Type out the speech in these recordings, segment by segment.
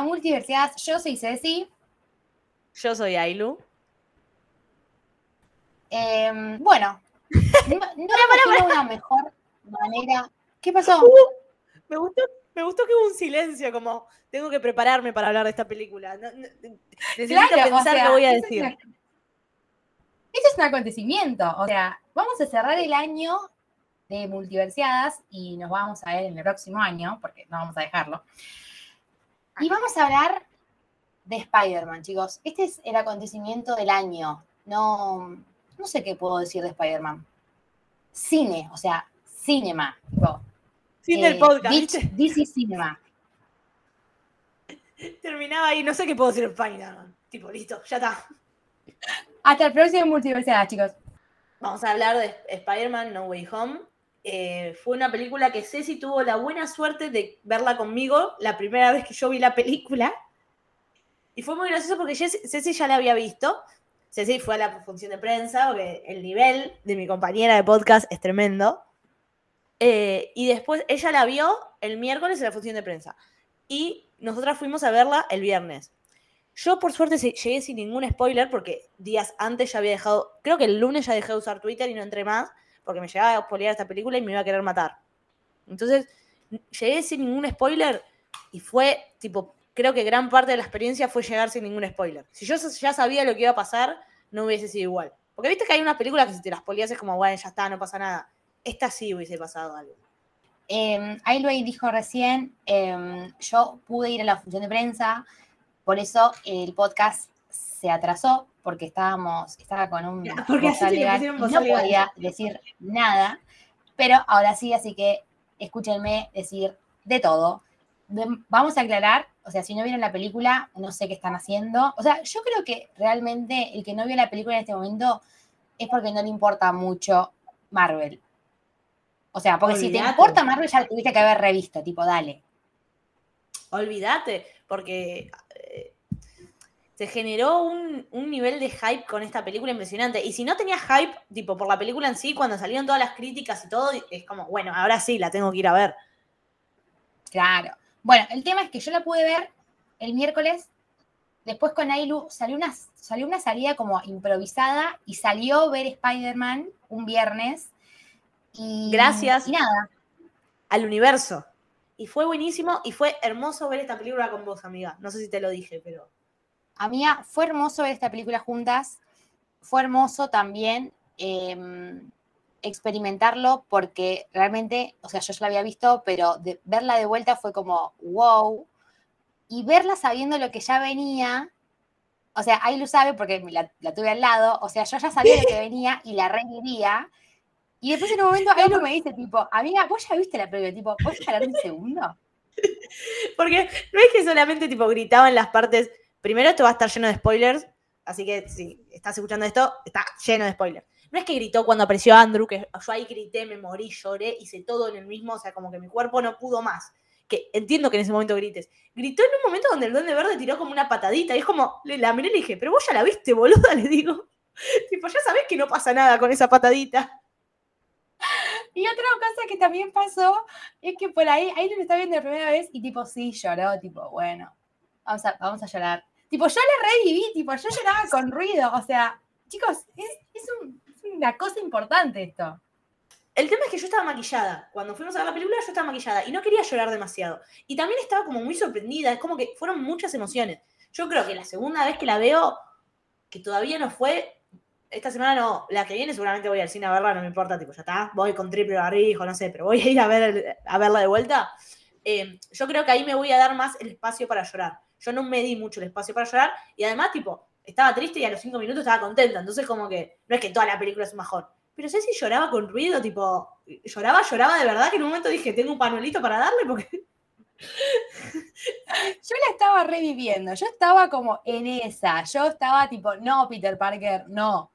A Multiversidades. Yo soy Ceci. Yo soy Ailu. Em, bueno, no, no imagino una mejor manera. ¿Qué pasó? Me gustó, me gustó que hubo un silencio, como tengo que prepararme para hablar de esta película. No- no- necesito Claro, o pensar sea, qué voy a eso es decir. una- Eso es un acontecimiento. O sea, vamos a cerrar el año de multiversiadas y nos vamos a ver en el próximo año, porque no vamos a dejarlo. Y vamos a hablar de Spider-Man, chicos. Este es el acontecimiento del año. No, no sé qué puedo decir de Spider-Man. Cine, o sea, cinema. tipo, Fin eh, del podcast. DC Cinema. Terminaba ahí, no sé qué puedo decir en Spider-Man. Tipo, listo, ya está. Hasta el próximo multiversidad, chicos. Vamos a hablar de Spider-Man No Way Home. Eh, fue una película que Ceci tuvo la buena suerte de verla conmigo la primera vez que yo vi la película. Y fue muy gracioso porque Ceci ya la había visto. Ceci fue a la función de prensa, porque el nivel de mi compañera de podcast es tremendo. Eh, y después ella la vio el miércoles en la función de prensa. Y nosotras fuimos a verla el viernes. Yo, por suerte, llegué sin ningún spoiler porque días antes ya había dejado. Creo que el lunes ya dejé de usar Twitter y no entré más porque me llegaba a spoilear esta película y me iba a querer matar. Entonces, llegué sin ningún spoiler y fue, tipo, creo que gran parte de la experiencia fue llegar sin ningún spoiler. Si yo ya sabía lo que iba a pasar, no hubiese sido igual. Porque viste que hay unas películas que si te las spoileas es como, bueno, ya está, no pasa nada. Esta sí hubiese pasado algo. Eh, Ailway dijo recién, eh, yo pude ir a la función de prensa, por eso el podcast se atrasó, porque estábamos, estaba con un porque así legal y no legal. podía decir nada, pero ahora sí, así que escúchenme decir de todo. De- vamos a aclarar, o sea, si no vieron la película, no sé qué están haciendo. O sea, yo creo que realmente el que no vio la película en este momento es porque no le importa mucho Marvel. O sea, porque si te importa Marvel ya tuviste que haber revisto, tipo, dale. Olvídate, porque se generó un, un nivel de hype con esta película impresionante. Y si no tenías hype, tipo, por la película en sí, cuando salieron todas las críticas y todo, es como, bueno, ahora sí, la tengo que ir a ver. Claro. Bueno, el tema es que yo la pude ver el miércoles. Después con Ailu salió una, salió una salida como improvisada y salió ver Spider-Man un viernes. Y, Gracias. Y nada, Al universo. Y fue buenísimo y fue hermoso ver esta película con vos, amiga. No sé si te lo dije, pero. Amiga, fue hermoso ver esta película juntas. Fue hermoso también eh, experimentarlo porque realmente, o sea, yo ya la había visto, pero de- verla de vuelta fue como, wow. Y verla sabiendo lo que ya venía, o sea, ahí lo sabe porque la, la tuve al lado, o sea, yo ya sabía lo que venía y la revivía. Y después en un momento Ailu me dice, tipo, amiga, ¿vos ya viste la película? Tipo, ¿puedes parar un segundo? Porque no es que solamente tipo gritaban las partes. Primero, esto va a estar lleno de spoilers. Así que si estás escuchando esto, está lleno de spoilers. No es que gritó cuando apareció Andrew, que yo ahí grité, me morí, lloré, hice todo en el mismo, o sea, como que mi cuerpo no pudo más. Que entiendo que en ese momento grites. Gritó en un momento donde el Duende Verde tiró como una patadita. Y es como, le- la miré y le dije, pero vos ya la viste, boluda, le digo. tipo, ya sabés que no pasa nada con esa patadita. Y otra cosa que también pasó es que por ahí, ahí lo está viendo la primera vez y tipo, sí, lloró, tipo, bueno, Vamos a, vamos a llorar. Tipo, yo la reviví, tipo, yo lloraba con ruido. O sea, chicos, es, es un- es una cosa importante esto. El tema es que yo estaba maquillada. Cuando fuimos a ver la película, yo estaba maquillada y no quería llorar demasiado. Y también estaba como muy sorprendida. Es como que fueron muchas emociones. Yo creo que la segunda vez que la veo, que todavía no fue. Esta semana no, la que viene seguramente voy al cine a verla, no me importa, tipo, ya está, voy con triple barrijo, no sé, pero voy a ir a verla de vuelta. Eh, yo creo que ahí me voy a dar más el espacio para llorar. Yo no me di mucho el espacio para llorar y además, tipo, estaba triste y a los cinco minutos estaba contenta. Entonces, como que no es que toda la película es bajón. Pero sé si lloraba con ruido, tipo, lloraba, lloraba de verdad, que en un momento dije, tengo un panuelito para darle porque Yo la estaba reviviendo, yo estaba como en esa, yo estaba tipo, no, Peter Parker, no.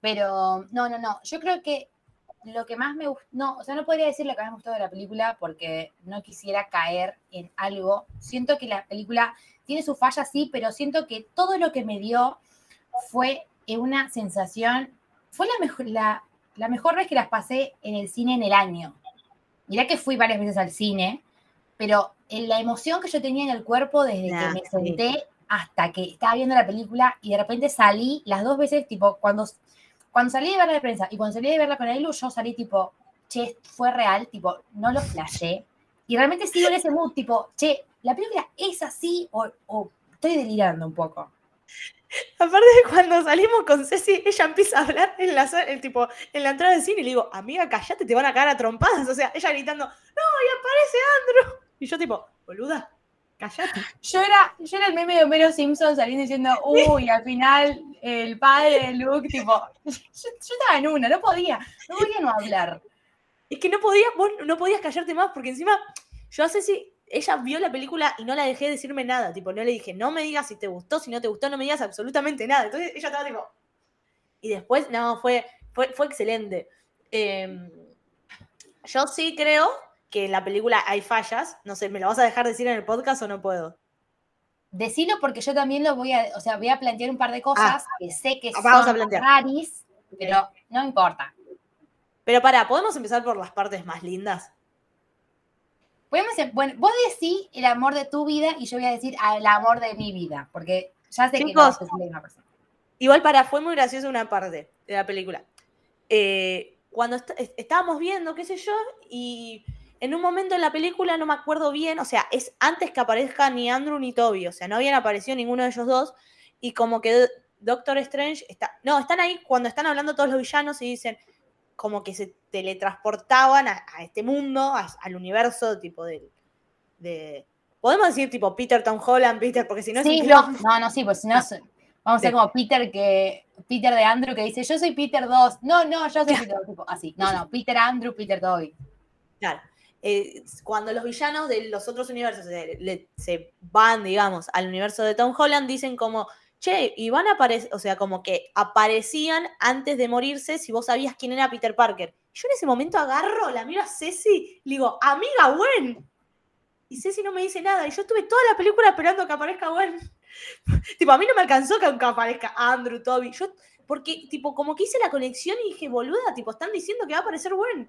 Pero no, no, no, yo creo que lo que más me gustó, no, o sea, no podría decir lo que más me gustó de la película porque no quisiera caer en algo. Siento que la película tiene su falla, sí, pero siento que todo lo que me dio fue una sensación, fue la mejor, la, la mejor vez que las pasé en el cine en el año. Mirá que fui varias veces al cine, pero en la emoción que yo tenía en el cuerpo desde Nah, que me sí. senté hasta que estaba viendo la película y de repente salí las dos veces, tipo, cuando, cuando salí de verla de prensa y cuando salí de verla con Ailu, yo salí tipo, che, fue real, tipo, no lo flashé. Y realmente sigo en ese mood, tipo, che, la película es así o, o estoy delirando un poco. Aparte de cuando salimos con Ceci, ella empieza a hablar en la, el tipo, en la entrada del cine y le digo, amiga, callate, te van a caer a trompadas. O sea, ella gritando, no, y aparece Andrew. Y yo tipo, boluda, callate. Yo era, yo era el meme de Homero Simpson saliendo diciendo, uy, al final el padre de Luke, tipo, yo, yo estaba en una, no podía, no podía no hablar. Es que no podías, vos no podías callarte más, porque encima, yo a Ceci, ella vio la película y no la dejé decirme nada. Tipo, no le dije, no me digas si te gustó, si no te gustó, no me digas absolutamente nada. Entonces ella estaba tipo. Y después, no, fue, fue, fue excelente. Eh, yo sí creo que en la película hay fallas. No sé, ¿me lo vas a dejar decir en el podcast o no puedo? Decilo porque yo también lo voy a, o sea, voy a plantear un par de cosas que sé que Ah, vamos a son plantear. raris, pero no importa. Pero para, ¿podemos empezar por las partes más lindas? Podemos, em- bueno, vos decís el amor de tu vida y yo voy a decir ah, el amor de mi vida, porque ya sé que no Chicos, la misma persona. Igual para, fue muy graciosa una parte de la película. Eh, cuando est- est- estábamos viendo, qué sé yo, y en un momento en la película, no me acuerdo bien, o sea, es antes que aparezcan ni Andrew ni Toby, o sea, no habían aparecido ninguno de ellos dos, y como que Do- Doctor Strange está, no, están ahí cuando están hablando todos los villanos y dicen como que se teletransportaban a, a este mundo, a- al universo tipo de... Podemos decir tipo Peter Tom Holland, Peter, porque si no es Sí, un no, no, no, sí, pues si no, so- vamos a ser como Peter que Peter de Andrew que dice, yo soy Peter 2. No, no, yo soy Peter 2, tipo, así. No, no, Peter Andrew, Peter Toby. Claro. Eh, cuando los villanos de los otros universos se, van, digamos, al universo de Tom Holland, dicen como, che, y van a aparecer, o sea, como que aparecían antes de morirse si vos sabías quién era Peter Parker. Yo en ese momento agarro, la miro a Ceci, le digo, amiga Gwen. Y Ceci no me dice nada. Y yo estuve toda la película esperando que aparezca Gwen. tipo, a mí no me alcanzó que que aparezca Andrew, Toby. Yo, porque, tipo, como que hice la conexión y dije, boluda, tipo, están diciendo que va a aparecer Gwen.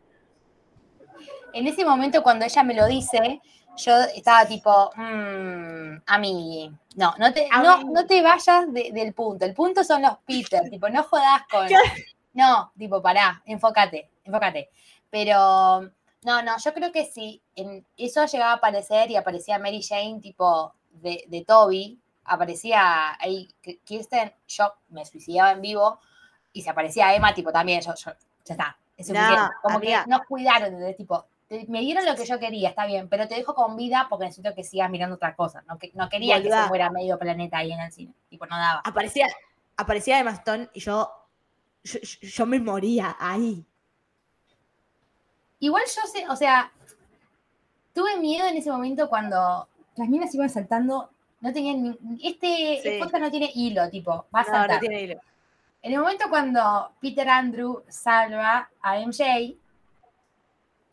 En ese momento cuando ella me lo dice, yo estaba tipo, mmm, a mí, no, no te, no, no te vayas de- del punto. El punto son los Peter, tipo, no jodas con. No, tipo, pará, enfócate, enfócate. Pero, no, no, yo creo que si en eso llegaba a aparecer y aparecía Mary Jane, tipo, de, de Toby, aparecía ahí Kirsten, yo me suicidaba en vivo, y si aparecía Emma, tipo, también, yo, yo- ya está, es No, suficiente. Como amiga. que nos cuidaron, de tipo, te- me dieron lo que yo quería, está bien, pero te dejo con vida porque necesito que sigas mirando otra cosa. No, que, no quería que se muera medio planeta ahí en el cine. Tipo, no daba. aparecía, aparecía Emma Stone y yo, yo, yo- yo me moría ahí. Igual yo sé, o sea, tuve miedo en ese momento cuando las minas iban saltando. No tenían ni- este Sí. podcast no tiene hilo, tipo, va a No, saltar. no tiene hilo. En el momento cuando Peter Andrew salva a MJ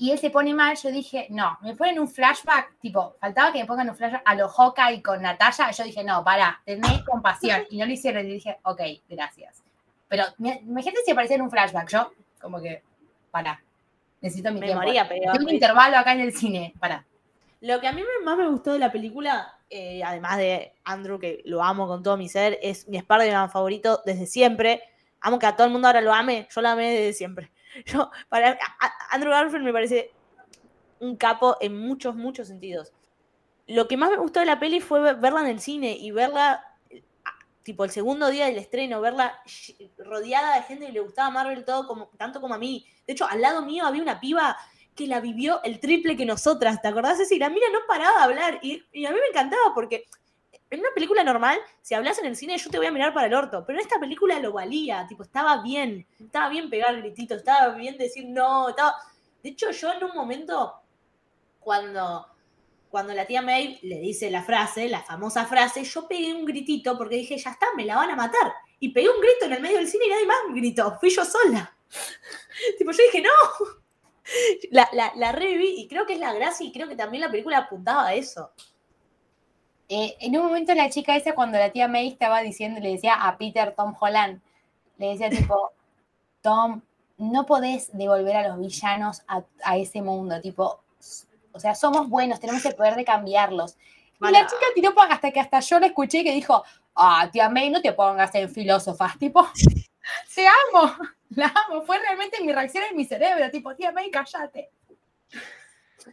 y él se pone mal, yo dije, no, me ponen un flashback, tipo, faltaba que me pongan un flashback a los Hawkeye con Natalia, yo dije, no, para, tenés compasión. Y no lo hicieron, y dije, ok, gracias. Pero imagínate si apareciera en un flashback, yo, como que, para, necesito mi Me tiempo. moría, pero- Tengo un intervalo acá en el cine, para. Lo que a mí más me gustó de la película, eh, además de Andrew, que lo amo con todo mi ser, es mi Spider-Man favorito desde siempre. Amo que a todo el mundo ahora lo ame, yo lo amé desde siempre. Yo, para, Andrew Garfield me parece un capo en muchos, muchos sentidos. Lo que más me gustó de la peli fue ver- verla en el cine y verla, tipo el segundo día del estreno, verla rodeada de gente que le gustaba Marvel todo como, tanto como a mí. De hecho, al lado mío había una piba que la vivió el triple que nosotras, ¿te acordás? Ceci? la mira no paraba de hablar y, y a mí me encantaba porque en una película normal, si hablas en el cine, yo te voy a mirar para el orto, pero en esta película lo valía, tipo, estaba bien, estaba bien pegar grititos, estaba bien decir no, estaba... De hecho, yo en un momento, cuando, cuando la tía May le dice la frase, la famosa frase, yo pegué un gritito porque dije, ya está, me la van a matar. Y pegué un grito en el medio del cine y nadie más gritó, fui yo sola. tipo, yo dije, no, la, la, la reviví y creo que es la gracia y creo que también la película apuntaba a eso. Eh, en un momento la chica esa, cuando la tía May estaba diciendo, le decía a Peter Tom Holland, le decía tipo, Tom, no podés devolver a los villanos a, a ese mundo, tipo, o sea, somos buenos, tenemos el poder de cambiarlos. Y la chica tiró hasta que hasta yo la escuché que dijo, ah, tía May, no te pongas en filósofas, tipo, te amo, la amo, fue realmente mi reacción en mi cerebro, tipo, tía May, cállate.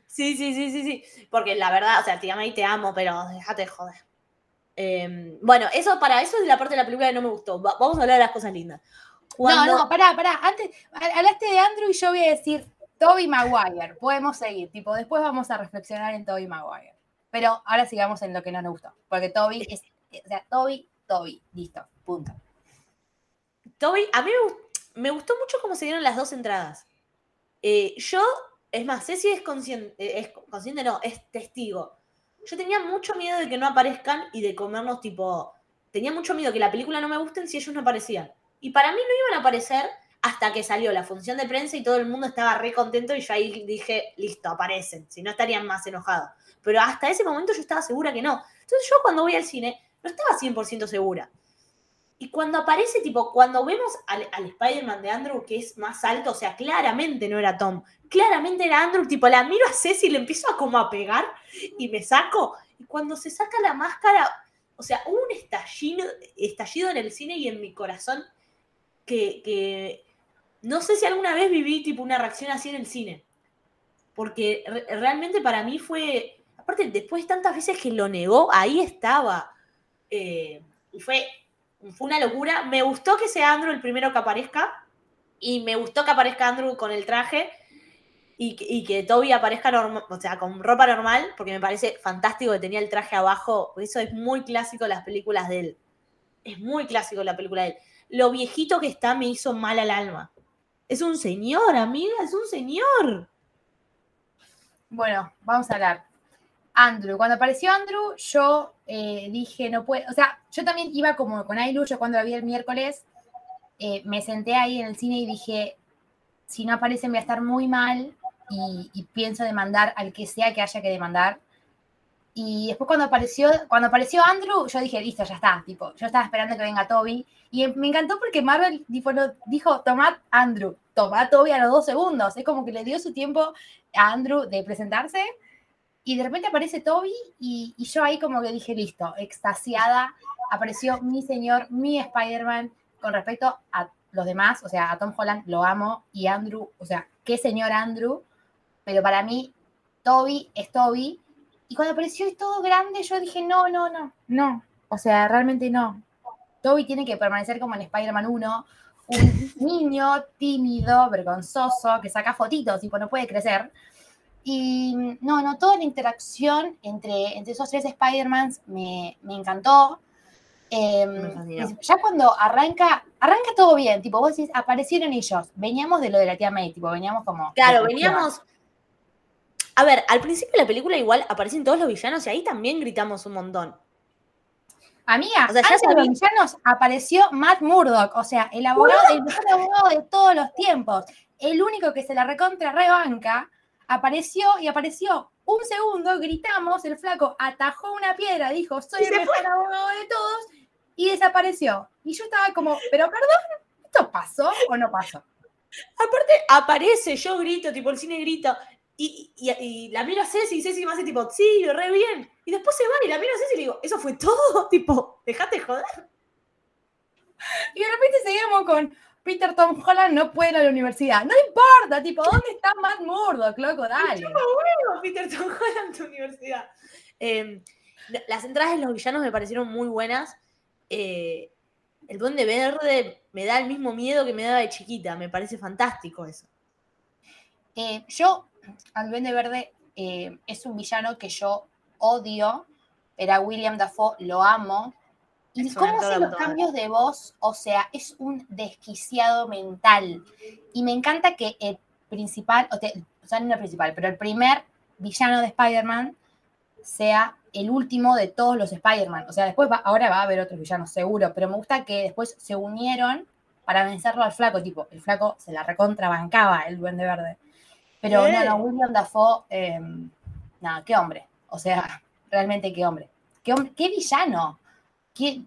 Sí, sí, sí, sí, sí. Porque la verdad, o sea, tía May te amo, pero déjate de joder. Eh, bueno, eso para eso es la parte de la película que no me gustó. Va- vamos a hablar de las cosas lindas. Cuando- No, no, pará, pará. Antes, ha- hablaste de Andrew y yo voy a decir Toby Maguire. Podemos seguir, tipo, después vamos a reflexionar en Toby Maguire. Pero ahora sigamos en lo que no nos gustó. Porque Toby es, o sea, Toby, Toby, listo, punto. Toby, a mí me gustó mucho cómo se dieron las dos entradas. Eh, yo, es más, Ceci es consciente, eh, es consciente, no, es testigo. Yo tenía mucho miedo de que no aparezcan y de comernos, tipo, tenía mucho miedo que la película no me gusten si ellos no aparecían. Y para mí no iban a aparecer hasta que salió la función de prensa y todo el mundo estaba re contento y yo ahí dije, listo, aparecen, si no estarían más enojados. Pero hasta ese momento yo estaba segura que no. Entonces yo cuando voy al cine no estaba 100% segura. Y cuando aparece, tipo, cuando vemos al, Spider-Man de Andrew, que es más alto, o sea, claramente no era Tom, claramente era Andrew, tipo, la miro a Ceci y le empiezo a como a pegar y me saco. Y cuando se saca la máscara, o sea, hubo un estallido, estallido en el cine y en mi corazón que, que no sé si alguna vez viví, tipo, una reacción así en el cine. Porque re- realmente para mí fue, aparte, después de tantas veces que lo negó, ahí estaba. Eh, y fue fue una locura. Me gustó que sea Andrew el primero que aparezca. Y me gustó que aparezca Andrew con el traje. Y, que- Toby aparezca norma- o sea, con ropa normal, porque me parece fantástico que tenía el traje abajo. Eso es muy clásico en las películas de él. Es muy clásico la película de él. Lo viejito que está me hizo mal al alma. Es un señor, amiga, es un señor. Bueno, vamos a hablar. Andrew, cuando apareció Andrew, yo eh, dije, no puede, o sea, yo también iba como con Ailu, yo cuando la vi el miércoles, eh, me senté ahí en el cine y dije, si no aparece me voy a estar muy mal y, pienso demandar al que sea que haya que demandar. Y después cuando apareció, cuando apareció Andrew, yo dije, listo, ya está, tipo, yo estaba esperando que venga Toby. Y me encantó porque Marvel tipo, dijo, tomad Andrew, tomad Toby a los dos segundos. Es como que le dio su tiempo a Andrew de presentarse. Y de repente aparece Toby y, y yo ahí como que dije, listo, extasiada, apareció mi señor, mi Spider-Man, con respecto a los demás, o sea, a Tom Holland lo amo y Andrew, o sea, qué señor Andrew, pero para mí Toby es Toby. Y cuando apareció y todo grande, yo dije, no, no, no, no, o sea, realmente no. Toby tiene que permanecer como en Spider-Man 1, un niño tímido, vergonzoso, que saca fotitos, tipo, no puede crecer. Y no, no, toda la interacción entre, entre esos tres Spider-Mans me, me encantó. Eh, Me fascinó. ya cuando arranca, arranca todo bien, tipo, vos decís, aparecieron ellos, veníamos de lo de la tía May, tipo, veníamos como... Claro, veníamos. A ver, al principio de la película igual aparecen todos los villanos y ahí también gritamos un montón. Amiga, O sea, ya antes de los villanos apareció Matt Murdock, o sea, el abogado, el mejor abogado de todos los tiempos, el único que se la recontra rebanca, apareció y apareció un segundo, gritamos, el flaco atajó una piedra, dijo, soy el mejor abogado de todos, y desapareció. Y yo estaba como, pero perdón, ¿esto pasó o no pasó? Aparte, aparece, yo grito, tipo el cine grita. Y, y, y la miro a Ceci y Ceci me hace tipo, sí, re bien. Y después se va y la miro a Ceci y le digo, eso fue todo, tipo, dejate joder. Y de repente seguimos con Peter Tom Holland no puede ir a la universidad. No importa, tipo, ¿dónde está Matt Murdock, loco? Dale. Bueno, Peter Tom Holland, tu universidad. Eh, las entradas de los villanos me parecieron muy buenas. Eh, el Duende Verde me da el mismo miedo que me daba de chiquita. Me parece fantástico eso. Eh, yo, al Duende Verde, eh, es un villano que yo odio, pero a William Dafoe lo amo. Y cómo hace los cambios de voz, o sea, es un desquiciado mental. Y me encanta que el principal, o, te- o sea, no el principal, pero el primer villano de Spider-Man sea el último de todos los Spider-Man. O sea, después va- ahora va a haber otros villanos, seguro, pero me gusta que después se unieron para vencerlo al flaco, tipo, el flaco se la recontrabancaba, el duende verde. Pero no, no, William Dafoe, eh, nada, qué hombre. O sea, realmente qué hombre. Qué, hombre, qué villano. Qué-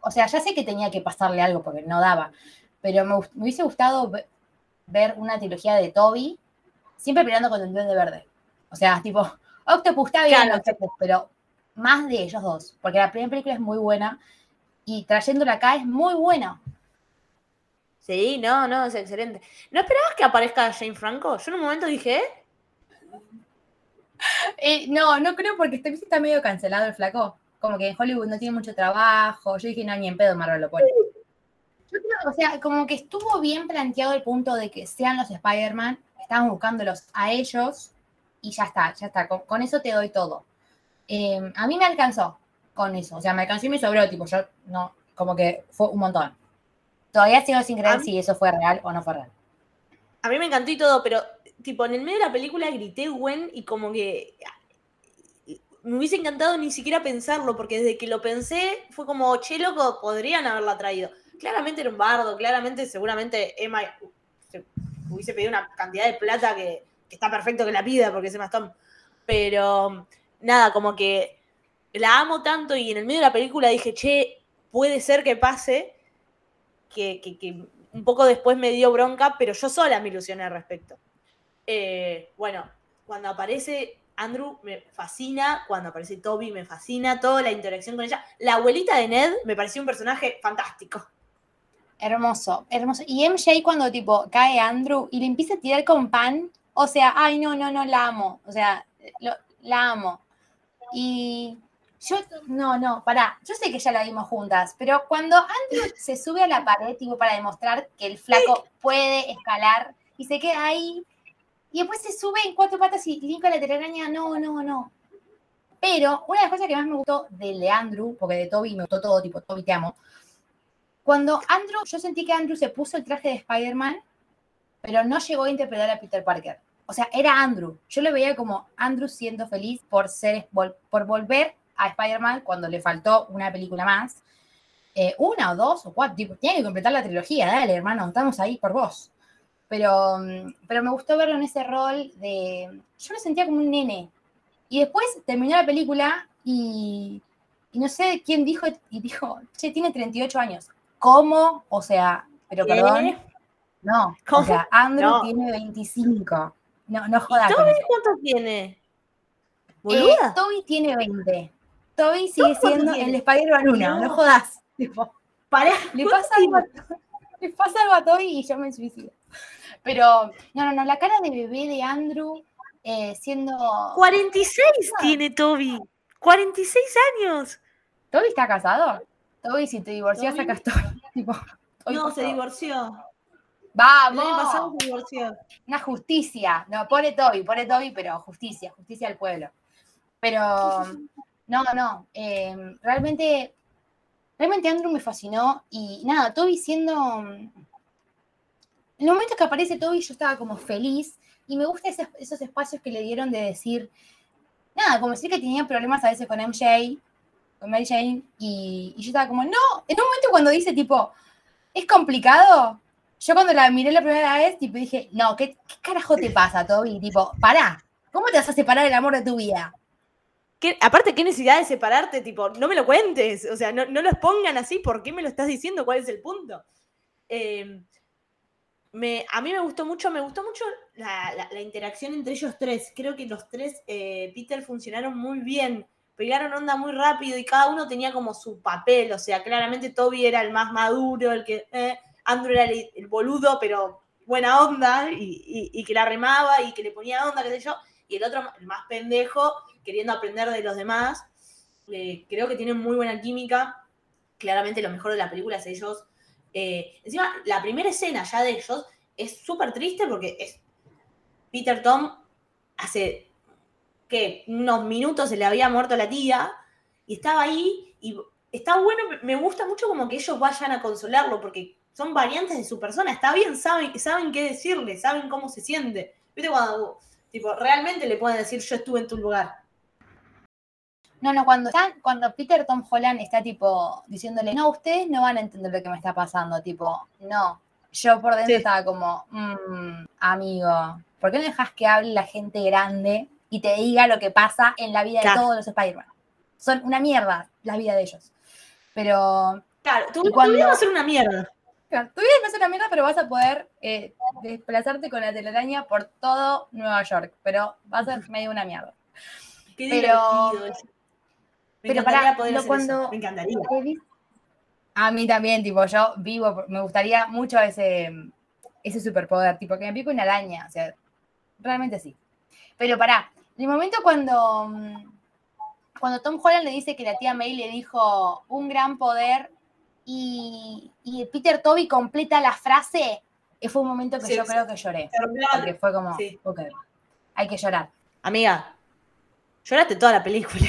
o sea, ya sé que tenía que pasarle algo porque no daba, pero me, hubiese gustado ve- ver una trilogía de Toby, siempre peleando con el duende verde. O sea, tipo, Octopus está bien, Claro. Octopus, pero más de ellos dos, porque la primera película es muy buena y trayéndola acá es muy buena. Sí, no, no, es excelente. ¿No esperabas que aparezca Jane Franco? Yo en un momento dije, ¿eh? Eh, no, no creo porque este está medio cancelado el flaco. Como que en Hollywood no tiene mucho trabajo. Yo dije, no, ni en pedo Marvel lo pone. Yo creo, o sea, como que estuvo bien planteado el punto de que sean los Spider-Man, estaban buscándolos a ellos y ya está, ya está. Con, con eso te doy todo. Eh, a mí me alcanzó con eso. O sea, me alcanzó y me sobró, tipo, yo no, como que fue un montón. Todavía sigo sin creer mí- si eso fue real o no fue real. A mí me encantó y todo, pero tipo, en el medio de la película grité Gwen y como que me hubiese encantado ni siquiera pensarlo, porque desde que lo pensé fue como, che, loco, podrían haberla traído. Claramente era un bardo, claramente, seguramente Emma se hubiese pedido una cantidad de plata que, está perfecto que la pida porque es Emma Stone. Pero nada, como que la amo tanto y en el medio de la película dije, che, puede ser que pase, que un poco después me dio bronca, pero yo sola me ilusioné al respecto. Eh, bueno, cuando aparece Andrew me fascina, cuando aparece Toby me fascina, toda la interacción con ella. La abuelita de Ned me pareció un personaje fantástico. Hermoso, hermoso. Y MJ cuando tipo cae Andrew y le empieza a tirar con pan, o sea, ay, no, no, no, la amo. O sea, lo- la amo. Y yo, no, no, pará, yo sé que ya la vimos juntas, pero cuando Andrew se sube a la pared, tipo, para demostrar que el flaco puede escalar y se queda ahí, y después se sube en cuatro patas y limpia la telaraña, no, no, no. Pero una de las cosas que más me gustó de Andrew, porque de Toby me gustó todo, tipo, Toby te amo, cuando Andrew, yo sentí que Andrew se puso el traje de Spider-Man, pero no llegó a interpretar a Peter Parker. O sea, era Andrew. Yo lo veía como Andrew siendo feliz por, ser, por volver a Spider-Man cuando le faltó una película más. Eh, una o dos o cuatro. Tipo, tiene que completar la trilogía, dale, hermano, estamos ahí por vos. Pero, pero me gustó verlo en ese rol de. Yo lo sentía como un nene. Y después terminó la película y, y no sé quién dijo, y dijo, che, tiene 38 años. ¿Cómo? O sea, pero ¿Qué? perdón. No, ¿Cómo? o sea, Andrew No. tiene 25. No, no jodas. ¿Y con Toby cuánto tiene? Eh. Toby tiene 20. Toby sigue siendo tiene? el Spider-Man 1, no. No. jodas. Tipo, Pará, le ¿cuánto pasa, algo le pasa algo a Toby y yo me suicido. Pero, no, no, no, la cara de bebé de Andrew eh, siendo... 46 tiene Toby. 46 años. ¿Toby está casado? Toby, si te divorcias, Toby- sacas todo. Tipo, Toby, No, se divorció. El año pasado ¡Vamos! se divorció. Una justicia. No, pone Toby, pone Toby, pero justicia, justicia al pueblo. Pero, no, no. eh, realmente, realmente Andrew me fascinó. Y nada, Toby siendo. En los momentos que aparece Toby, yo estaba como feliz. Y me gustan esos, espacios que le dieron de decir. Nada, como decir que tenía problemas a veces con MJ, con Mary Jane. Y, yo estaba como, no. En un momento cuando dice, tipo, es complicado. Yo cuando la miré la primera vez, tipo, dije, no, ¿qué, carajo te pasa, Toby? Tipo, pará, ¿cómo te vas a separar del amor de tu vida? ¿Qué- aparte, ¿qué necesidad de separarte? Tipo, no me lo cuentes. O sea, no, no los pongan así. ¿Por qué me lo estás diciendo? ¿Cuál es el punto? Eh, me, a mí me gustó mucho, me gustó mucho la, la- interacción entre ellos tres. Creo que los tres, eh, Peter, funcionaron muy bien. Pegaron onda muy rápido y cada uno tenía como su papel. O sea, claramente Toby era el más maduro, el que. eh, Andrew era el, el boludo, pero buena onda y, y- y que la remaba y que le ponía onda, qué sé yo. Y el otro, el más pendejo, queriendo aprender de los demás. Eh, creo que tienen muy buena química. Claramente lo mejor de la película es ellos. Eh, encima, la primera escena ya de ellos es súper triste porque es Peter Tom hace que unos minutos se le había muerto la tía y estaba ahí y está bueno, me gusta mucho como que ellos vayan a consolarlo porque son variantes de su persona, está bien, saben, saben qué decirle, saben cómo se siente. ¿Viste cuando tipo realmente le pueden decir yo estuve en tu lugar? No, no, cuando están, cuando Peter Tom Holland está tipo diciéndole, no, ustedes no van a entender lo que me está pasando, tipo, no. Yo por dentro Sí. estaba como, "Mm, amigo, ¿por qué no dejas que hable la gente grande y te diga lo que pasa en la vida Claro. de todos los Spider-Man? Son una mierda la vida de ellos. Pero Claro, tu, cuando- vida va a ser una mierda. Claro, tu vida va a ser una mierda, pero vas a poder eh, desplazarte con la telaraña por todo Nueva York. Pero va a ser medio una mierda. Qué Pero- divertido. Me pero encantaría pará, poder lo hacer cuando- eso. Me encantaría. A mí también, tipo, yo vivo, me gustaría mucho ese, ese superpoder, tipo, que me pique una araña. O sea, realmente sí. Pero pará, en el momento cuando, cuando Tom Holland le dice que la tía May le dijo un gran poder y, y Peter Toby completa la frase, eh, fue un momento que Sí, yo sí. creo que lloré. Porque fue como, Sí. ok, hay que llorar. Amiga, lloraste toda la película.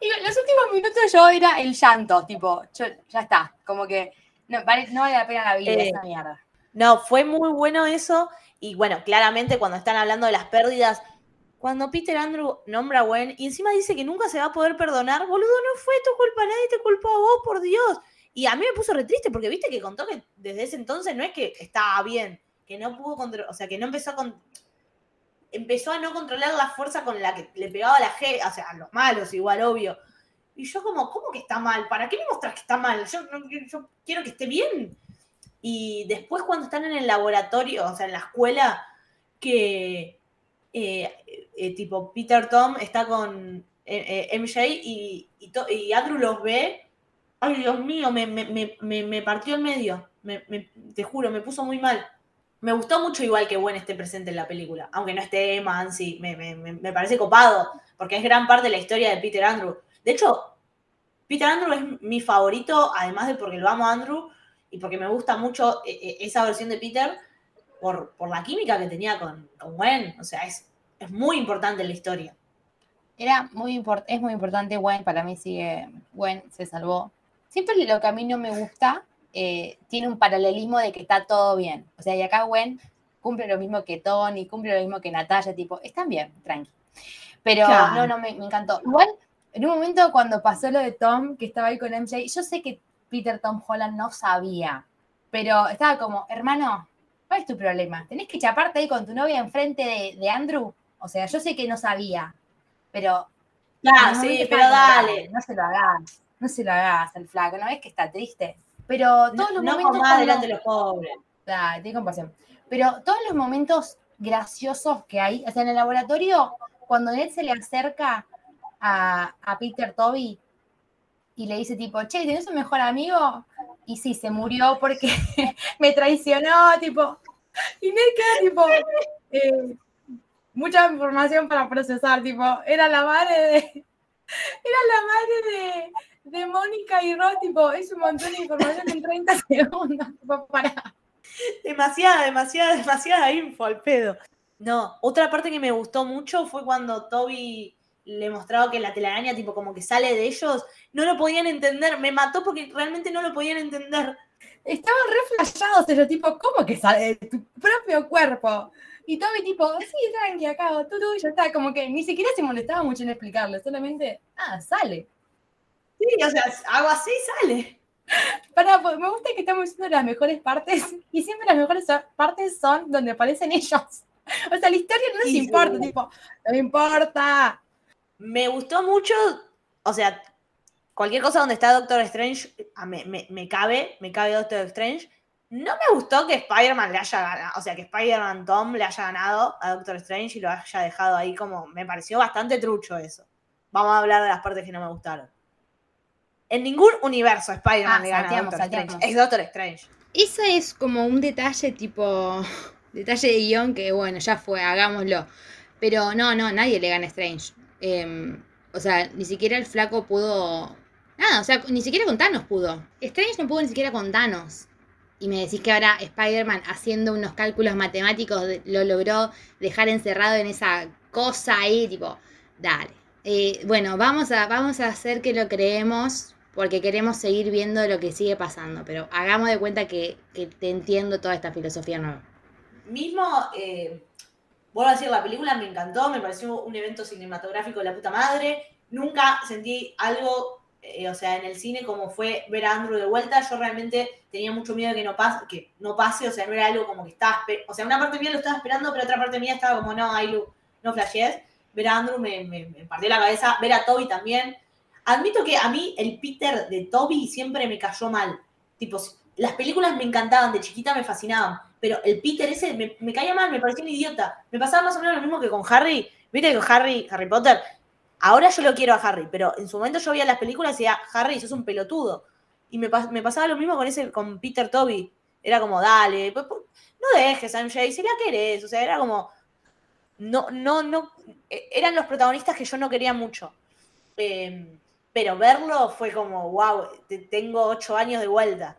Y los últimos minutos yo era el llanto, tipo, yo- ya está, como que no vale, no vale la pena la vida, Eh, esa mierda. No, fue muy bueno eso. Y bueno, claramente cuando están hablando de las pérdidas, cuando Peter Andrew nombra a Gwen y encima dice que nunca se va a poder perdonar, boludo, no fue tu culpa, nadie te culpó a vos, por Dios. Y a mí me puso re triste porque viste que contó que desde ese entonces no es que estaba bien, que no pudo o sea, que no empezó a con- empezó a no controlar la fuerza con la que le pegaba a la gente, o sea, a los malos igual, obvio. Y yo como, ¿cómo que está mal? ¿Para qué me mostrás que está mal? Yo, quiero que esté bien. Y después cuando están en el laboratorio, o sea, en la escuela, que eh, eh, tipo Peter Tom está con eh, MJ y, y, Andrew los ve, ay Dios mío, me, me- partió el medio, me- me- te juro, me puso muy mal. Me gustó mucho igual que Gwen esté presente en la película, aunque no esté Emma me, me- me- parece copado, porque es gran parte de la historia de Peter Andrew. De hecho, Peter Andrew es mi favorito, además de porque lo amo a Andrew y porque me gusta mucho eh, eh, esa versión de Peter por, por la química que tenía con, con Gwen. O sea, es, es muy importante la historia. Era muy es muy importante, Gwen, para mí sigue, Gwen se salvó. Siempre lo que a mí no me gusta eh, tiene un paralelismo de que está todo bien. O sea, y acá Gwen cumple lo mismo que Tony, cumple lo mismo que Natalia, tipo, están bien, tranqui. Pero Claro. no, no, me, me encantó. Igual, en un momento cuando pasó lo de Tom, que estaba ahí con MJ, yo sé que Peter Tom Holland no sabía, pero estaba como, hermano, ¿cuál es tu problema? ¿Tenés que chaparte ahí con tu novia enfrente de, de Andrew? O sea, yo sé que no sabía, pero Claro, no, sí, pero dale. No se lo hagas, no se lo hagas al flaco, ¿no ves que está triste? Pero No, todos los no momentos. más cuando- delante de los pobres. Ten compasión. Pero todos los momentos graciosos que hay, o sea, en el laboratorio, cuando él se le acerca a, a Peter Toby y le dice tipo, che, ¿tenés un mejor amigo? Y sí, se murió porque me traicionó, tipo, y Ned queda tipo, eh, mucha información para procesar, tipo, era la madre de, era la madre de, Mónica y Ross, tipo, es un montón de información en 30 segundos, tipo, para. Demasiada, demasiada, demasiada info al pedo. No, otra parte que me gustó mucho fue cuando Toby le mostraba que la telaraña, tipo, como que sale de ellos, no lo podían entender. Me mató porque realmente no lo podían entender. Estaban re flashados ellos, tipo, ¿cómo que sale de tu propio cuerpo? Y Toby, tipo, sí, tranqui, acá, tú, tú, y ya está. Como que ni siquiera se molestaba mucho en explicarle, solamente, ah, sale. Sí, o sea, hago así y sale. Pará, pues, me gusta que estamos diciendo las mejores partes, y siempre las mejores partes son donde aparecen ellos. O sea, la historia no nos Sí, sí. importa, tipo, no me importa. Me gustó mucho, o sea, cualquier cosa donde está Doctor Strange, a- me, me- me cabe, me cabe Doctor Strange, No me gustó que Spider-Man le haya ganado, o sea, que Spider-Man Tom le haya ganado a Doctor Strange y lo haya dejado ahí como. Me pareció bastante trucho eso. Vamos a hablar de las partes que no me gustaron. En ningún universo Spider-Man Ah, le gana salteamos, Doctor Strange. Es Doctor Strange. Ese es como un detalle tipo. Detalle de guion que, bueno, ya fue, hagámoslo. Pero no, no, nadie le gana a Strange. Em, o sea, ni siquiera el flaco pudo. Nada, o sea, ni siquiera con Thanos pudo. Strange no pudo ni siquiera con Thanos. Y me decís que ahora Spider-Man haciendo unos cálculos matemáticos lo logró dejar encerrado en esa cosa ahí, tipo, dale. Eh, bueno, vamos a, vamos a hacer que lo creemos porque queremos seguir viendo lo que sigue pasando, pero hagamos de cuenta que, que te entiendo toda esta filosofía nueva. Mismo, eh, vuelvo a decir, la película me encantó, me pareció un evento cinematográfico de la puta madre. Nunca sentí algo, eh, o sea, en el cine como fue ver a Andrew de vuelta. Yo realmente tenía mucho miedo de que no pase, que no pase, o sea, no era algo como que estaba, o sea, una parte mía lo estaba esperando, pero otra parte mía estaba como, no, lo- no flashees. Ver a Andrew me, me, me partió la cabeza, ver a Toby también. Admito que a mí el Peter de Toby siempre me cayó mal. Tipo, las películas me encantaban, de chiquita me fascinaban, pero el Peter ese me, caía mal, me parecía un idiota. Me pasaba más o menos lo mismo que con Harry. Viste con Harry, Harry Potter, ahora yo lo quiero a Harry, pero en su momento yo veía las películas y decía, Harry, sos un pelotudo. Y me, pas- me pasaba lo mismo con ese, con Peter Toby. Era como, dale, pues, pues, no dejes a MJ, si la querés. O sea, era como, no, no, no, eh, eran los protagonistas que yo no quería mucho. Eh, pero verlo fue como, wow, te- tengo ocho años de vuelta.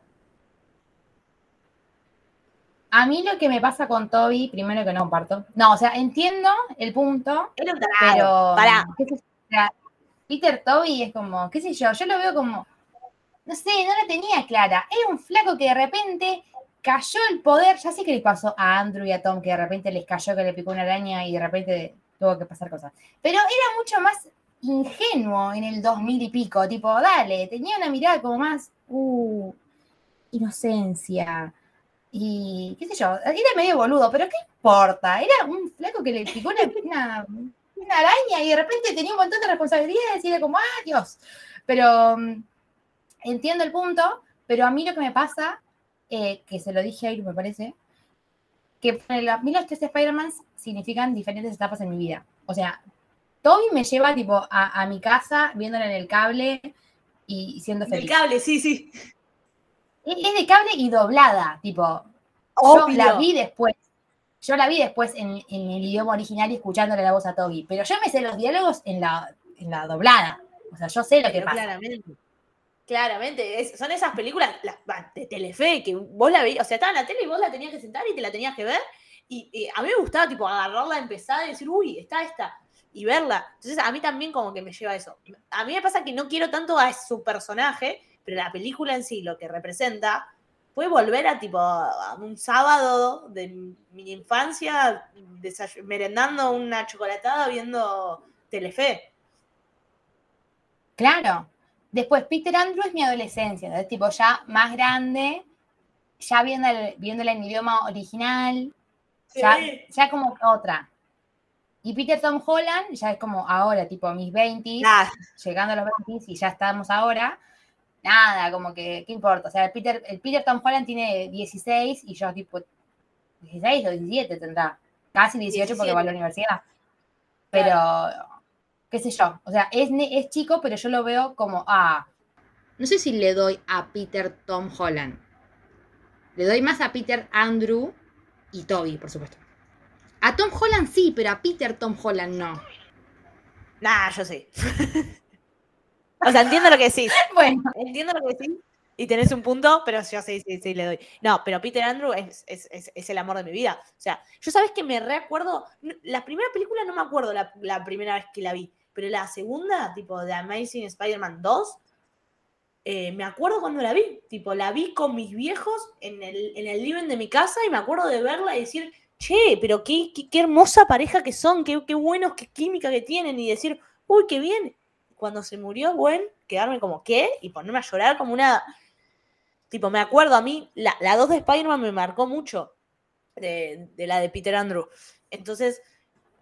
A mí lo que me pasa con Toby, primero que no comparto. No, o sea, entiendo el punto, pero. Pará. Peter Toby es como, qué sé yo, yo lo veo como. No sé, no la tenía clara. Era un flaco que de repente cayó el poder. Ya sé que le pasó a Andrew y a Tom, que de repente les cayó que le picó una araña y de repente tuvo que pasar cosas. Pero era mucho más ingenuo en el 2000 y pico. Tipo, dale, tenía una mirada como más. Uh, inocencia. Y qué sé yo, era medio boludo, pero ¿qué importa? Era un flaco que le picó una, una- una araña y de repente tenía un montón de responsabilidades y era como, ¡ah, Dios! Pero mm, entiendo el punto, pero a mí lo que me pasa, eh, que se lo dije a Iru, me parece, que para mí los tres Spider-Man significan diferentes etapas en mi vida. O sea, Toby me lleva tipo a, a mi casa viéndola en el cable y siendo feliz. cable, sí, sí. Es es de cable y doblada, tipo. Obvio. Yo la vi después. Yo la vi después en, en el idioma original y escuchándole la voz a Toby. Pero yo me sé los diálogos en la, en la doblada. O sea, yo sé lo que Pero pasa. claramente. Claramente, es- son esas películas las- de Telefe que vos la veías, o sea, estaba en la tele y vos la tenías que sentar y te la tenías que ver. Y, y a mí me gustaba, tipo, agarrarla, empezar y decir, uy, está esta, y verla. Entonces, a mí también como que me lleva eso. A mí me pasa que no quiero tanto a su personaje, pero la película en sí, lo que representa, puede volver a, tipo, a un sábado de mi infancia, merendando una chocolatada viendo Telefe. Claro. Después, Peter Andrew es mi adolescencia. Entonces, tipo, ya más grande, ya viéndola, viéndola en idioma original, ya, ya como otra. Y Peter Tom Holland ya es como ahora, tipo mis 20 Nada, llegando a los 20 y ya estamos ahora, nada, como que, ¿qué importa? O sea, el Peter, el Peter Tom Holland tiene 16 y yo tipo 16 o 17 tendrá, casi 18 porque va a la universidad. Pero, qué sé yo, o sea, es, es chico, pero yo lo veo como, ah, No sé si le doy a Peter Tom Holland. Le doy más a Peter Andrew y Toby, por supuesto. A Tom Holland sí, pero a Peter Tom Holland no. Nah, yo sí. o sea, entiendo lo que decís. bueno, Entiendo lo que decís. Y tenés un punto, pero yo sí, sí, sí, le doy. No, pero Peter Andrew es, es, es- es el amor de mi vida. O sea, yo sabes que me recuerdo. La primera película no me acuerdo la, la primera vez que la vi. Pero la segunda, tipo de Amazing Spider-Man 2, eh, me acuerdo cuando la vi. Tipo, la vi con mis viejos en el, en el living de mi casa y me acuerdo de verla y decir, che, pero qué, qué, qué hermosa pareja que son, qué, qué buenos, qué química que tienen. Y decir, uy, qué bien. Cuando se murió Gwen, quedarme como, ¿qué? Y ponerme a llorar como una... Tipo, me acuerdo a mí, la, la 2 de Spider-Man me marcó mucho de, de la de Peter Andrew. Entonces,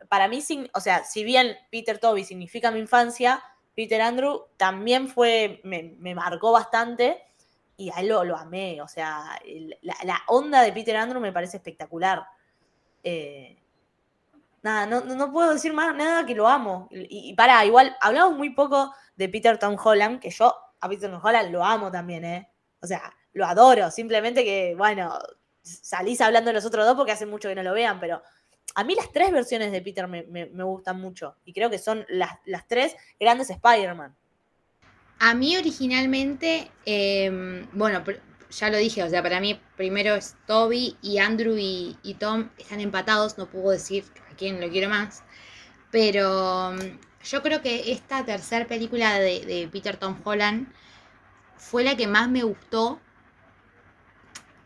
para mí, o sea, si bien Peter Toby significa mi infancia, Peter Andrew también fue, me, me marcó bastante y a él lo, lo amé. O sea, la, la onda de Peter Andrew me parece espectacular. Eh, nada, no, no- puedo decir más nada que lo amo. Y, y para, igual, hablamos muy poco de Peter Tom Holland, que yo a Peter Tom Holland lo amo también, ¿eh? O sea, lo adoro. Simplemente que, bueno, salís hablando de los otros dos porque hace mucho que no lo vean, pero a mí las tres versiones de Peter me, me- gustan mucho. Y creo que son las, las tres grandes Spider-Man. A mí originalmente, em, bueno, ya lo dije, o sea, para mí primero es Toby y Andrew y, Tom están empatados, no puedo decir a quién lo quiero más, pero mm, yo creo que esta tercera película de, de Peter Tom Holland fue la que más me gustó.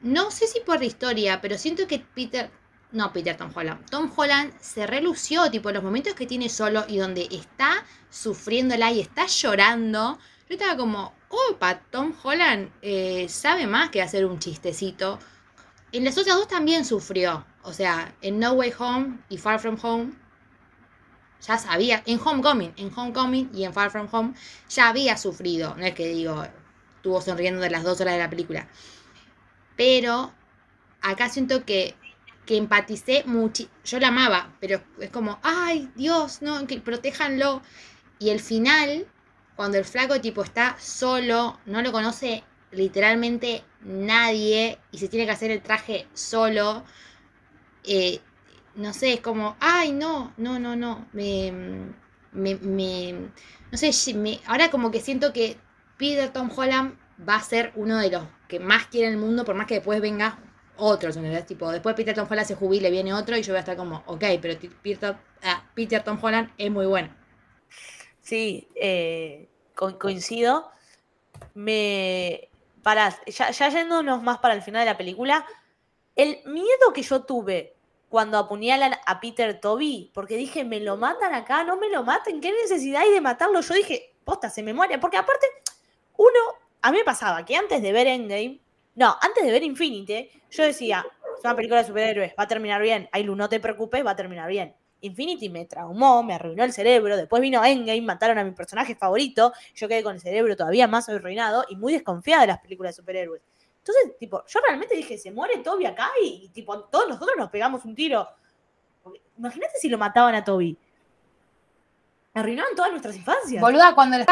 No sé si por la historia, pero siento que Peter, no Peter Tom Holland, Tom Holland se relució, tipo los momentos que tiene solo y donde está sufriéndola y está llorando. Yo estaba como, opa, Tom Holland eh, sabe más que hacer un chistecito. En las otras dos también sufrió. O sea, en No Way Home y Far From Home ya sabía, en Homecoming, en Homecoming y en Far From Home ya había sufrido. No es que digo, estuvo sonriendo de las dos horas de la película. Pero acá siento que, que empaticé mucho. Yo la amaba, pero es como, ay, Dios, no, que protéjanlo. Y el final, cuando el flaco tipo está solo, no lo conoce literalmente nadie y se tiene que hacer el traje solo, eh, no sé, es como, ay, no, no, no, no, me, me, me- no sé, me- ahora como que siento que Peter Tom Holland va a ser uno de los que más quiere en el mundo, por más que después venga otros, ¿entendés? Tipo, después Peter Tom Holland se jubile, viene otro y yo voy a estar como, ok, pero Peter, ah, Peter Tom Holland es muy bueno. Sí, eh, co- coincido. Me. Para, ya, ya yéndonos más para el final de la película, el miedo que yo tuve cuando apuñalan a Peter Toby, porque dije, me lo matan acá, no me lo maten, ¿qué necesidad hay de matarlo? Yo dije, posta, se me muere, porque aparte, uno, a mí me pasaba que antes de ver Endgame, no, antes de ver Infinity, yo decía, es una película de superhéroes, va a terminar bien, Ailu, no te preocupes, va a terminar bien. Infinity me traumó, me arruinó el cerebro. Después vino Endgame, mataron a mi personaje favorito. Yo quedé con el cerebro todavía más arruinado y muy desconfiada de las películas de superhéroes. Entonces, tipo, yo realmente dije, se muere Toby acá y, tipo, todos nosotros nos pegamos un tiro. Imagínate si lo mataban a Toby. Arruinaban todas nuestras infancias. Boluda, cuando la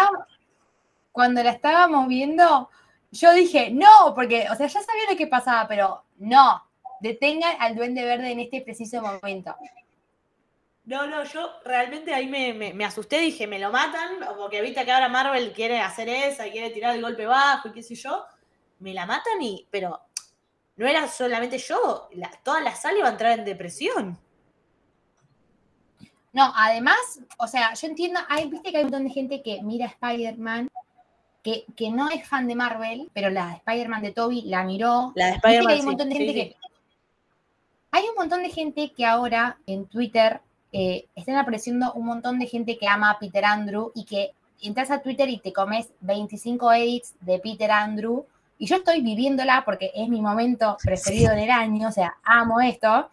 cuando la estábamos viendo, yo dije, no, porque, o sea, ya sabía lo que pasaba, pero no, detengan al duende verde en este preciso momento. No, no, yo realmente ahí me, me- me asusté, dije, me lo matan, porque viste que ahora Marvel quiere hacer esa, y quiere tirar el golpe bajo y qué sé yo, me la matan y, pero no era solamente yo, la- toda la sala iba a entrar en depresión. No, además, o sea, yo entiendo, hay, viste que hay un montón de gente que mira a Spider-Man, que, que no es fan de Marvel, pero la de Spider-Man de Toby la miró. La de Spider-Man, hay sí, sí, sí. Hay un montón de gente que ahora en Twitter eh, están apareciendo un montón de gente que ama a Peter Andrew y que entras a Twitter y te comes 25 edits de Peter Andrew. Y yo estoy viviéndola porque es mi momento preferido del año, o sea, amo esto.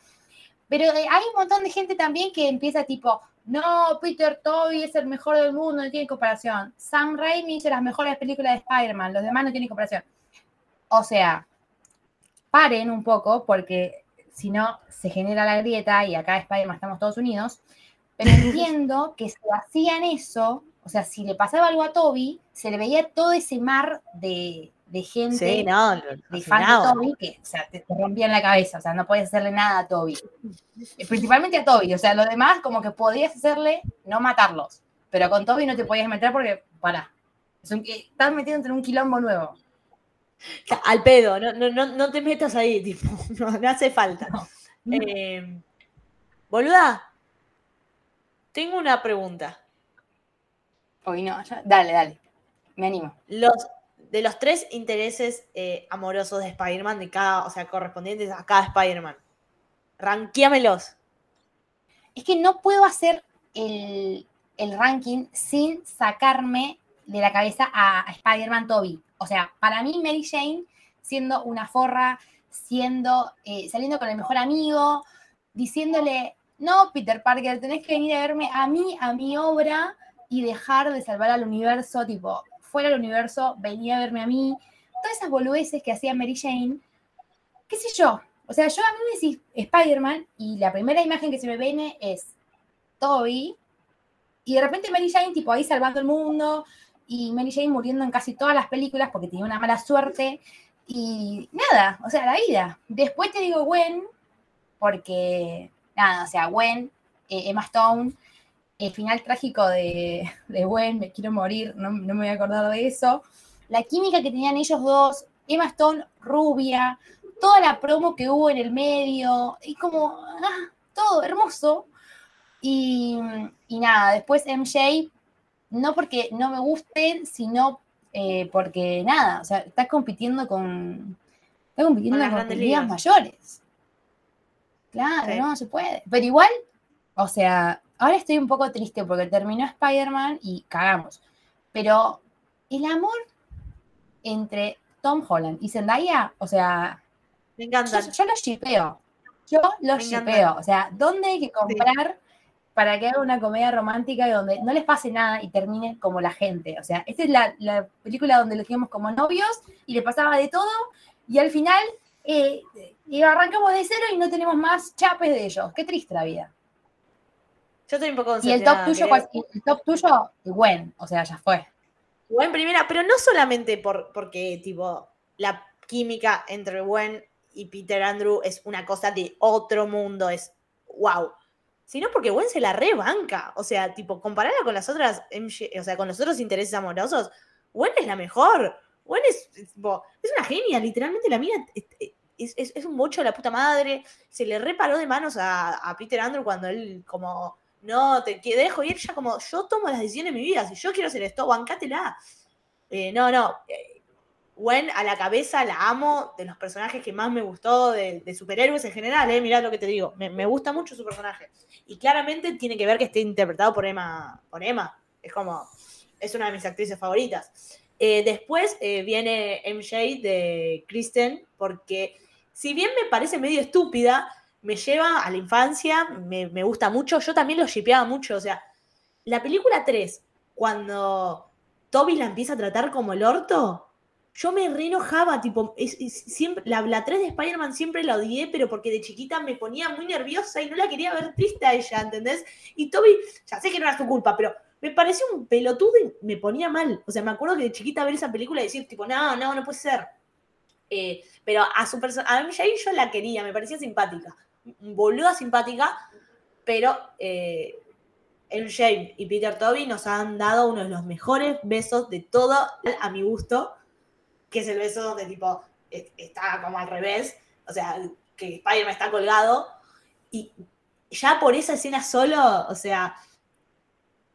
Pero eh, hay un montón de gente también que empieza tipo, no, Peter Toby es el mejor del mundo, no tiene comparación. Sam Raimi hizo las mejores películas de Spider-Man, los demás no tienen comparación. O sea, paren un poco porque si no se genera la grieta y acá Spider-Man estamos todos unidos. Pero entiendo que si hacían eso, o sea, si le pasaba algo a Toby, se le veía todo ese mar de, de gente Sí, no, lo- lo de fan de. Toby que o sea, te, te rompían la cabeza, o sea, no puedes hacerle nada a Toby. Eh, Principalmente a Toby, o sea, los demás como que podías hacerle no matarlos, pero con Toby no te podías meter porque, para, es un- eh, estás metiéndote en un quilombo nuevo. Al pedo, no, no, no, te metas ahí, tipo, no, no hace falta. Eh, boluda, tengo una pregunta. Hoy no, ya- dale, dale, me animo. Los, de los tres intereses eh, amorosos de Spider-Man, de cada, o sea, correspondientes a cada Spider-Man, ranqueamelos. Es que no puedo hacer el, el ranking sin sacarme de la cabeza a, a Spider-Man Toby. O sea, para mí Mary Jane, siendo una forra, siendo, eh, saliendo con el mejor amigo, diciéndole, no, Peter Parker, tenés que venir a verme a mí, a mi obra, y dejar de salvar al universo, tipo, fuera del universo, venía a verme a mí. todas esas boludeces que hacía Mary Jane, qué sé yo. O sea, yo a mí me decís Spider-Man y la primera imagen que se me viene es Toby y de repente Mary Jane, tipo ahí salvando el mundo y Mary Jane muriendo en casi todas las películas porque tenía una mala suerte y nada, o sea, la vida. Después te digo Gwen, porque nada, o sea, Gwen, eh, Emma Stone, el final trágico de, de Gwen, me quiero morir, no, no me voy a acordar de eso. La química que tenían ellos dos, Emma Stone rubia, toda la promo que hubo en el medio, y como, ah, todo hermoso. Y, y nada, después MJ, no porque no me gusten, sino eh, porque nada, o sea, está compitiendo con, está compitiendo Con las con, ligas mayores. Claro, Sí. no se puede. Pero igual, o sea, ahora estoy un poco triste porque terminó Spider-Man y cagamos. Pero el amor entre Tom Holland y Zendaya, o sea, Me yo, encantan. yo lo shipeo. Yo lo shipeo. encanta. O sea, ¿dónde hay que comprar para que haga una comedia romántica donde no les pase nada y termine como la gente? O sea, esta es la, la película donde los teníamos como novios y le pasaba de todo y al final eh, y arrancamos de cero y no tenemos más chapes de ellos. Qué triste la vida. Yo estoy un poco Y el top tuyo, el top tuyo, Gwen. O sea, ya fue. Gwen primera, pero no solamente por, porque, tipo, la química entre Gwen y Peter Andrew es una cosa de otro mundo, es wow. Sino porque Gwen se la rebanca. O sea, tipo, compararla con las otras, o sea, con los otros intereses amorosos, Gwen es la mejor. Gwen es, es, es una genia, literalmente la mía es, un bocho de la puta madre. Se le reparó de manos a, Peter Andrew cuando él, como, no, te que- dejo ir ya como, yo tomo las decisiones de mi vida, si yo quiero hacer esto, bancátela. Eh, no, no. eh, Gwen a la cabeza la amo, de los personajes que más me gustó, de, superhéroes en general, eh, lo que te digo, me, me gusta mucho su personaje. Y claramente tiene que ver que esté interpretado por Emma, por Emma. Es como, es una de mis actrices favoritas. Eh, después eh, viene MJ de Kristen, porque si bien me parece medio estúpida, me lleva a la infancia, me, me gusta mucho, yo también lo shipeaba mucho, o sea, la película 3, cuando Toby la empieza a tratar como el orto, yo me re enojaba, tipo, siempre, la, la 3 de Spider-Man siempre la odié, pero porque de chiquita me ponía muy nerviosa y no la quería ver triste a ella, ¿entendés? Y Toby, ya sé que no era su culpa, pero me pareció un pelotudo y me ponía mal. O sea, me acuerdo que de chiquita ver esa película y decir, tipo, no, no, no puede ser. Eh, pero a su persona, a MJ yo la quería, me parecía simpática. Boluda simpática, pero eh, MJ y Peter Toby nos han dado uno de los mejores besos de todo, a mi gusto, que es el beso donde tipo es- está como al revés, o sea, que Spider-Man está colgado, y ya por esa escena solo, o sea,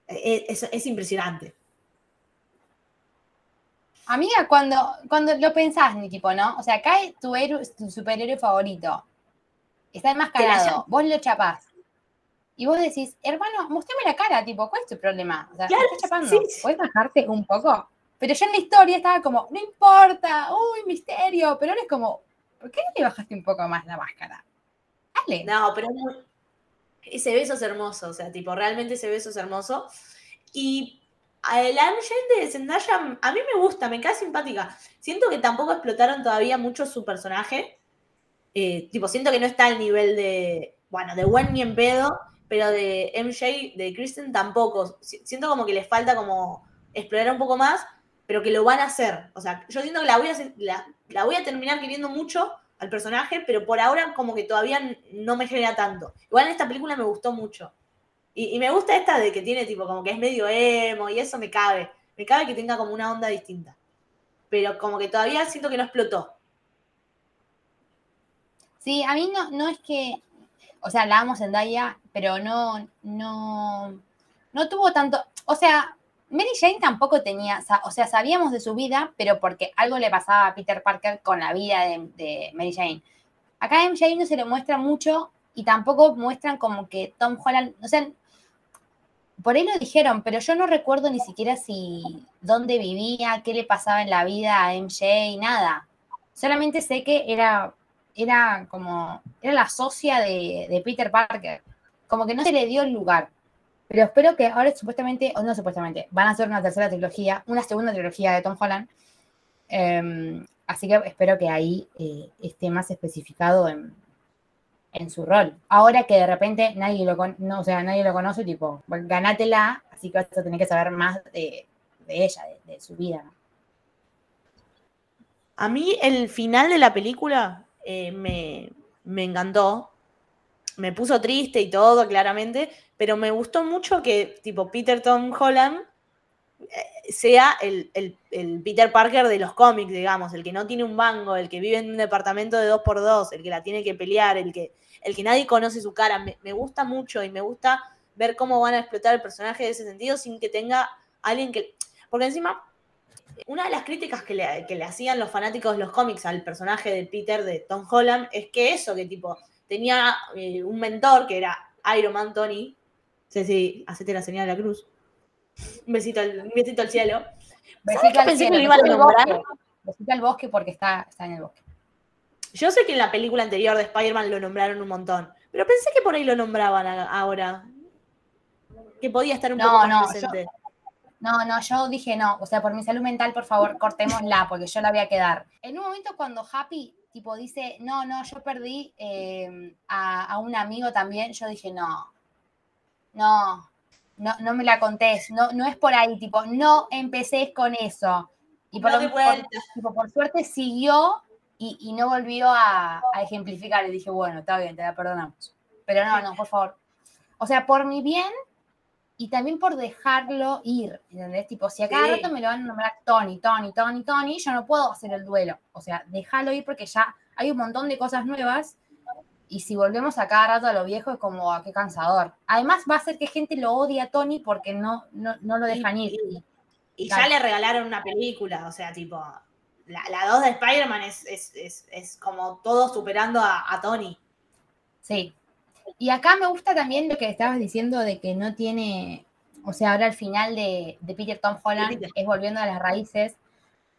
e- es, es impresionante. Amiga, cuando, cuando lo pensás, ni tipo, ¿no? O sea, cae tu, héroe, tu superhéroe favorito. Está enmascarado. Vos lo chapás. Y vos decís, hermano, mostrame la cara, tipo, ¿cuál es tu problema? O sea, Claro, me estás chapando. sí. ¿Puedes bajarte un poco? Pero yo en la historia estaba como, no importa, uy, misterio. Pero ahora es como, ¿por qué no le bajaste un poco más la máscara? Dale. No, pero ese beso es hermoso, o sea, tipo, realmente ese beso es hermoso. Y a la MJ de Zendaya a mí me gusta, me cae simpática. Siento que tampoco explotaron todavía mucho su personaje. Eh, tipo, siento que no está al nivel de, bueno, de Gwen ni en pedo, pero de MJ, de Kristen tampoco. Si- Siento como que les falta como explorar un poco más, pero que lo van a hacer. O sea, yo siento que la voy a, la, voy a terminar queriendo mucho al personaje, pero por ahora como que todavía no me genera tanto. Igual en esta película me gustó mucho. Y, y me gusta esta de que tiene tipo como que es medio emo y eso me cabe. Me cabe que tenga como una onda distinta. Pero como que todavía siento que no explotó. Sí, a mí no, no es que, o sea, la amo Zendaya, pero no, no, no tuvo tanto, o sea, Mary Jane tampoco tenía, o sea, sabíamos de su vida, pero porque algo le pasaba a Peter Parker con la vida de, Mary Jane. Acá a MJ no se le muestra mucho y tampoco muestran como que Tom Holland, o sea, por ahí lo dijeron, pero yo no recuerdo ni siquiera si dónde vivía, qué le pasaba en la vida a MJ, nada. Solamente sé que era, era como, era la socia de Peter Parker. Como que no se le dio el lugar. Pero espero que ahora supuestamente, o no supuestamente, van a hacer una tercera trilogía, una segunda trilogía de Tom Holland. Eh, Así que espero que ahí eh, esté más especificado en, en su rol. Ahora que de repente nadie lo, con- no, o sea, nadie lo conoce, tipo, ganátela, así que vas a tener que saber más de, de ella, de, su vida. A mí el final de la película eh, me, me encantó. Me puso triste y todo, claramente, pero me gustó mucho que, tipo, Peter Tom Holland eh, sea el, el- el Peter Parker de los cómics, digamos, el que no tiene un banco, el que vive en un departamento de dos por dos, el que la tiene que pelear, el que, el que nadie conoce su cara. Me, me gusta mucho y me gusta ver cómo van a explotar el personaje de ese sentido sin que tenga alguien que... Porque encima, una de las críticas que le, que le hacían los fanáticos de los cómics al personaje de Peter de Tom Holland es que eso, que tipo, tenía eh, un mentor que era Iron Man Tony. Sí, sí, hacete la señal de la cruz. Un besito al, un besito al cielo. Besito al pensé que lo iban a nombrar? bosque, Besito al bosque porque está, está en el bosque. Yo sé que en la película anterior de Spider-Man lo nombraron un montón, pero pensé que por ahí lo nombraban a- ahora. Que podía estar un No, poco no, más yo- presente. No, no, yo dije no. O sea, por mi salud mental, por favor, cortémosla, porque yo la voy a quedar. En un momento cuando Happy, tipo, dice, no, no, yo perdí eh, a, a un amigo también, yo dije, no, no, no, no me la contés, no, no es por ahí, tipo, no empecés con eso. Y por, No lo- por- tipo, por suerte siguió y, y no volvió a, a ejemplificar. Y dije, bueno, está bien, te la perdonamos. Pero no, no, por favor. O sea, por mi bien y también por dejarlo ir, ¿entendés? Tipo, si a cada Sí. rato me lo van a nombrar Tony, Tony, Tony, Tony, yo no puedo hacer el duelo. O sea, déjalo ir porque ya hay un montón de cosas nuevas y si volvemos a cada rato a lo viejo es como, ah, qué cansador. Además va a hacer que gente lo odie a Tony porque no, no, no lo dejan ir. Y Claro. ya le regalaron una película, o sea, tipo, la, la 2 de Spider-Man es, es, es, es como todo superando a, a Tony. Sí. Y acá me gusta también lo que estabas diciendo de que no tiene, o sea, ahora el final de, de Peter Tom Holland Peter. es volviendo a las raíces.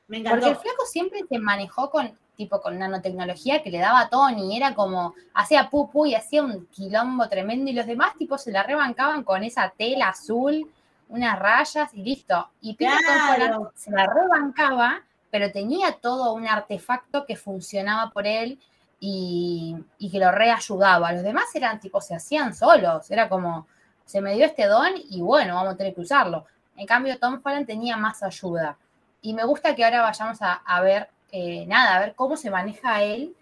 Me Porque encantó. el flaco siempre se manejó con, tipo, con nanotecnología que le daba a Tony. Era como, hacía pupu y hacía un quilombo tremendo. Y los demás, tipo, se la rebancaban con esa tela azul, unas rayas y listo. Y Peter Tom. Holland se la rebancaba, pero tenía todo un artefacto que funcionaba por él y, que lo reayudaba. Los demás eran, tipo, se hacían solos. Era como, se me dio este don y bueno, vamos a tener que usarlo. En cambio, Tom Holland tenía más ayuda. Y me gusta que ahora vayamos a, ver, eh, nada, a ver cómo se maneja él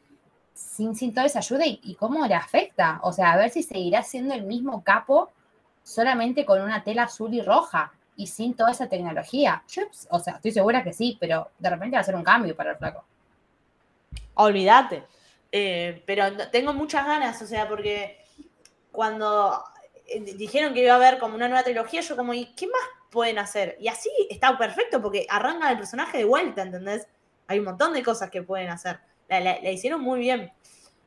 sin, toda esa ayuda y, y cómo le afecta. O sea, a ver si seguirá siendo el mismo capo solamente con una tela azul y roja y sin toda esa tecnología. Yo, o sea, estoy segura que sí, pero de repente va a ser un cambio para el flaco. Olvídate. Eh, pero tengo muchas ganas, o sea, porque cuando eh, dijeron que iba a haber como una nueva trilogía, yo como, ¿y qué más pueden hacer? Y así está perfecto porque arrancan el personaje de vuelta, ¿entendés? Hay un montón de cosas que pueden hacer. La, hicieron muy bien.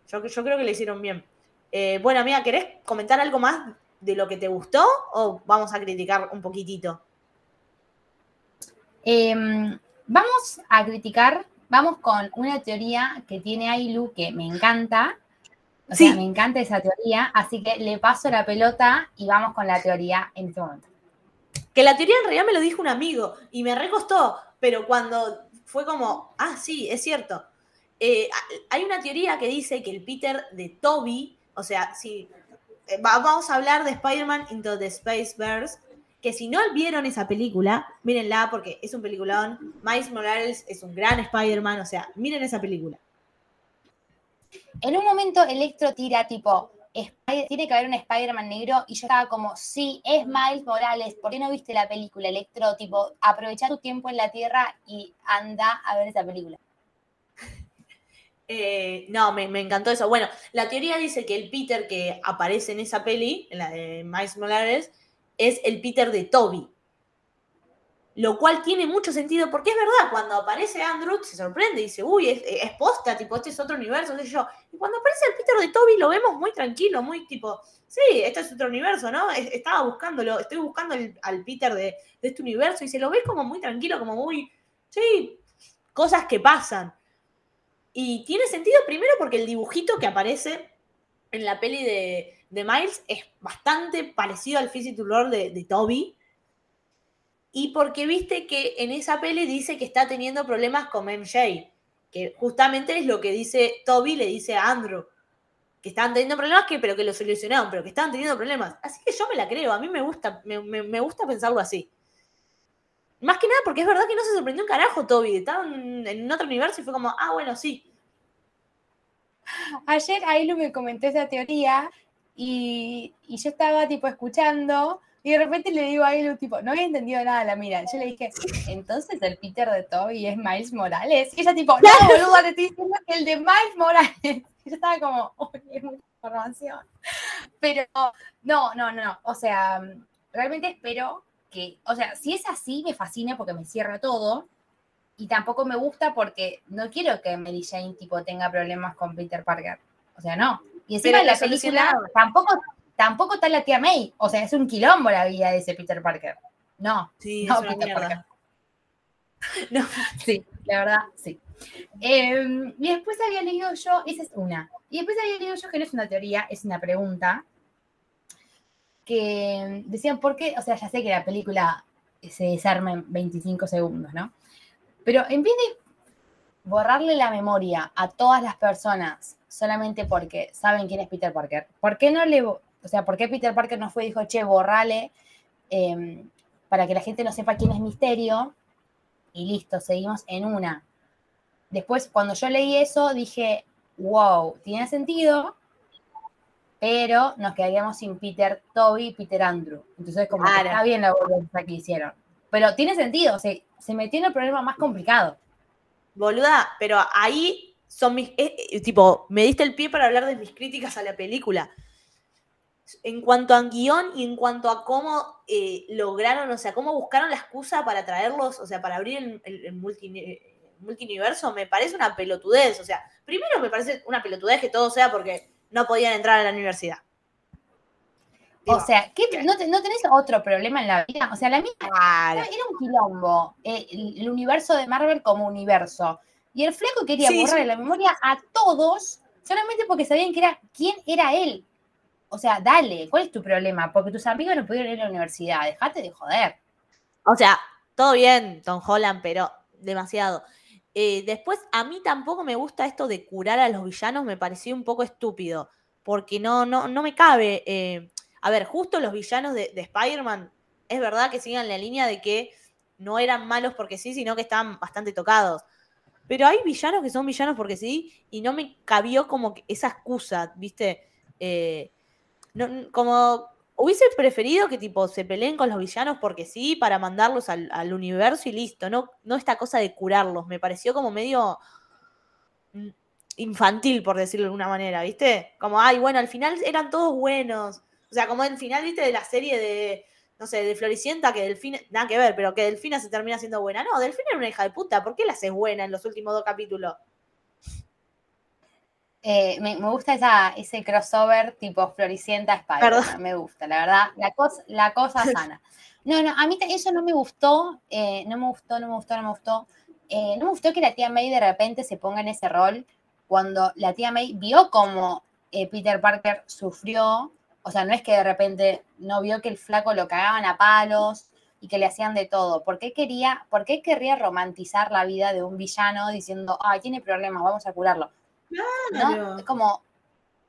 Yo, yo creo que la hicieron bien. Eh, bueno, amiga, ¿querés comentar algo más de lo que te gustó o vamos a criticar un poquitito? Em, vamos a criticar, vamos con una teoría que tiene Ailu que me encanta. O Sí. sea, me encanta esa teoría, así que le paso la pelota y vamos con la teoría en este momento. Que la teoría en realidad me lo dijo un amigo y me recostó, pero cuando fue como, ah, sí, es cierto. Eh, hay una teoría que dice que el Peter de Toby, o sea, si eh, va- vamos a hablar de Spider-Man Into the Spaceverse, que si no vieron esa película, mírenla porque es un peliculón. Miles Morales es un gran Spider-Man, o sea, miren esa película. En un momento Electro tira tipo, "Spider- tiene que haber un Spider-Man negro y yo estaba como, sí, es Miles Morales, ¿por qué no viste la película Electro? Tipo, aprovecha tu tiempo en la Tierra y anda a ver esa película. Eh, no, me, me encantó eso. Bueno, la teoría dice que el Peter que aparece en esa peli, en la de Miles Morales, es el Peter de Toby. Lo cual tiene mucho sentido porque es verdad, cuando aparece Andrew se sorprende y dice, uy, es, es posta, tipo, este es otro universo, qué sé yo. Y cuando aparece el Peter de Toby lo vemos muy tranquilo, muy tipo, sí, este es otro universo, ¿no? Es- Estaba buscándolo, estoy buscando al Peter de, de este universo y se lo ve como muy tranquilo, como muy, sí, cosas que pasan. Y tiene sentido primero porque el dibujito que aparece en la peli de, de Miles es bastante parecido al Lord de, de Toby. Y porque viste que en esa peli dice que está teniendo problemas con MJ. que justamente es lo que dice Toby, le dice a Andrew, que estaban teniendo problemas, que, pero que lo solucionaron, pero que estaban teniendo problemas. Así que yo me la creo, a mí me gusta, me, me- gusta pensarlo así. Más que nada porque es verdad que no se sorprendió un carajo Toby, estaban en otro universo y fue como, ah, bueno, sí. Ayer Ailu me comentó esa teoría y, y yo estaba tipo escuchando y de repente le digo a Ailu tipo, no había entendido nada la mira. Yo le dije, entonces el Peter de Toby es Miles Morales. Y ella tipo, no, boluda, te estoy diciendo que el de Miles Morales. Y yo estaba como, oye, es mucha información. Pero no, no, no, no. O sea, realmente espero que, o sea, si es así, me fascina porque me cierra todo. Y tampoco me gusta porque no quiero que Mary Jane tipo tenga problemas con Peter Parker. O sea, no. Y encima en la película tampoco, tampoco está la tía May. O sea, es un quilombo la vida de ese Peter Parker. No, Sí, no, Peter. Parker. No. Sí, la verdad, sí. Eh, y después había leído yo, esa es una. Y después había leído yo que no es una teoría, es una pregunta. Que decían, ¿por qué? O sea, ya sé que la película se desarma en 25 segundos, ¿no? Pero en vez de borrarle la memoria a todas las personas solamente porque saben quién es Peter Parker, ¿por qué no le, o sea, por qué Peter Parker no fue y dijo, che, borrale eh, para que la gente no sepa quién es Misterio? Y listo, seguimos en una. Después, cuando yo leí eso, dije, wow, tiene sentido, pero nos quedaríamos sin Peter Toby y Peter Andrew. Entonces, como que Claro. está bien la que hicieron. Pero tiene sentido, o sea, se metió en el problema más complicado. Boluda, pero ahí son mis. eh, eh, tipo, me diste el pie para hablar de mis críticas a la película. En cuanto a guion y en cuanto a cómo eh, lograron, o sea, cómo buscaron la excusa para traerlos, o sea, para abrir el, el- el multi- multiuniverso, me parece una pelotudez. O sea, primero me parece una pelotudez que todo sea porque no podían entrar a la universidad. O sea, ¿qué- no, te- ¿no tenés otro problema en la vida? O sea, la mía claro. era un quilombo, eh, el, el universo de Marvel como universo. Y el flaco quería Sí, borrarle sí. la memoria a todos solamente porque sabían que era quién era él. O sea, dale, ¿cuál es tu problema? Porque tus amigos no pudieron ir a la universidad, dejate de joder. O sea, todo bien, Tom Holland, pero demasiado. Eh, después, a mí tampoco me gusta esto de curar a los villanos, me pareció un poco estúpido, porque no, no, no me cabe. eh, a ver, justo los villanos de, de Spider-Man, es verdad que sigan la línea de que no eran malos porque sí, sino que estaban bastante tocados. Pero hay villanos que son villanos porque sí, y no me cabió como que esa excusa, ¿viste? Eh, como hubiese preferido que tipo se peleen con los villanos porque sí, para mandarlos al, al universo y listo, no, no esta cosa de curarlos, me pareció como medio mm, infantil, por decirlo de alguna manera, ¿viste? Como, ay, bueno, al final eran todos buenos. O sea, como el final, ¿viste? De la serie de, no sé, de Floricienta, que Delfina, nada que ver, pero que Delfina se termina siendo buena. No, Delfina era una hija de puta, ¿por qué la haces buena en los últimos dos capítulos? Eh, me, me gusta esa, ese crossover tipo Floricienta Spider. Perdón. Me gusta, la verdad. La cosa, la cosa sana. No, no, a mí eso no me gustó. eh, no me gustó, no me gustó, no me gustó. Eh, no me gustó que la tía May de repente se ponga en ese rol cuando la tía May vio cómo eh, Peter Parker sufrió. O sea, no es que de repente no vio que el flaco lo cagaban a palos y que le hacían de todo. ¿Por qué quería, por qué querría romantizar la vida de un villano diciendo, ay, tiene problemas, vamos a curarlo? ¿no? Claro. Es como,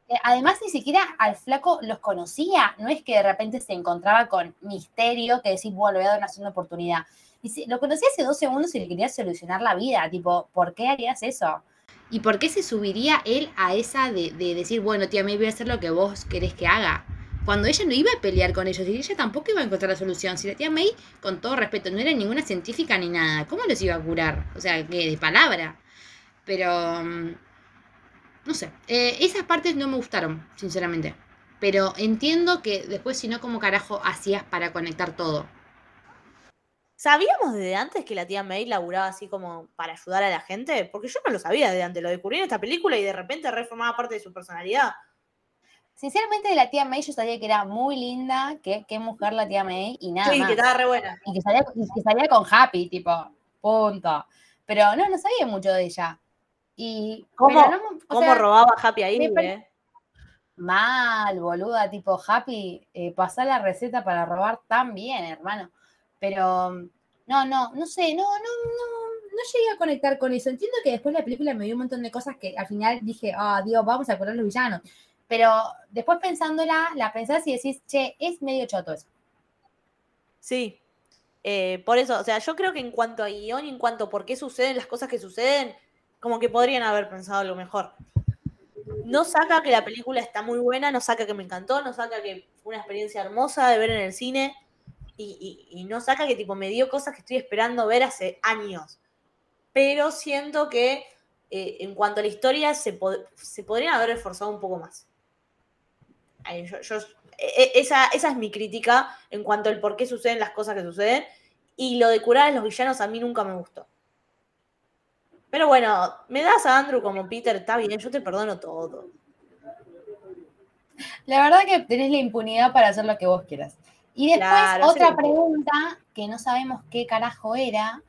eh, además ni siquiera al flaco los conocía, no es que de repente se encontraba con misterio que decís, bueno, le voy a dar una segunda oportunidad. Y si- lo conocía hace dos segundos y le quería solucionar la vida, tipo, ¿por qué harías eso? ¿Y por qué se subiría él a esa de, de decir, bueno, tía, me voy a hacer lo que vos querés que haga? Cuando ella no iba a pelear con ellos y ella tampoco iba a encontrar la solución. Si la tía May, con todo respeto, no era ninguna científica ni nada, ¿cómo los iba a curar? O sea, que de palabra. Pero, mm, no sé, eh, esas partes no me gustaron, sinceramente. Pero entiendo que después, si no, ¿cómo carajo hacías para conectar todo? ¿Sabíamos desde antes que la tía May laburaba así como para ayudar a la gente? Porque yo no lo sabía desde antes, lo descubrí en esta película y de repente reformaba parte de su personalidad. Sinceramente, de la tía May yo sabía que era muy linda, que qué mujer la tía May, y nada sí, más. que estaba re buena. y que salía, y que salía con Happy, tipo, punto. Pero no, no sabía mucho de ella. Y ¿Cómo- no- ¿Cómo sea, robaba Happy ahí, eh? Mal, boluda, tipo Happy, eh, pasá la receta para robar tan bien, hermano. Pero no, no, no sé, no, no, no, no llegué a conectar con eso. Entiendo que después la película me dio un montón de cosas que al final dije, ah, Dios, vamos a poner los villanos. Pero después pensándola, la pensás y decís, che, es medio choto eso. Sí. Eh, por eso, o sea, yo creo que en cuanto a guion y en cuanto a por qué suceden las cosas que suceden, como que podrían haber pensado algo mejor. No saca que la película está muy buena, no saca que me encantó, no saca que fue una experiencia hermosa de ver en el cine y, no saca que tipo me dio cosas que estoy esperando ver hace años. Pero siento que eh, en cuanto a la historia se, se podrían haber esforzado un poco más. E- e- esa, esa es mi crítica en cuanto al por qué suceden las cosas que suceden. Y lo de curar a los villanos a mí nunca me gustó. Pero bueno, me das a Andrew como Peter, está bien, yo te perdono todo. La verdad que tenés la impunidad para hacer lo que vos quieras. Y después, Claro, otra pregunta que no sabemos qué carajo era.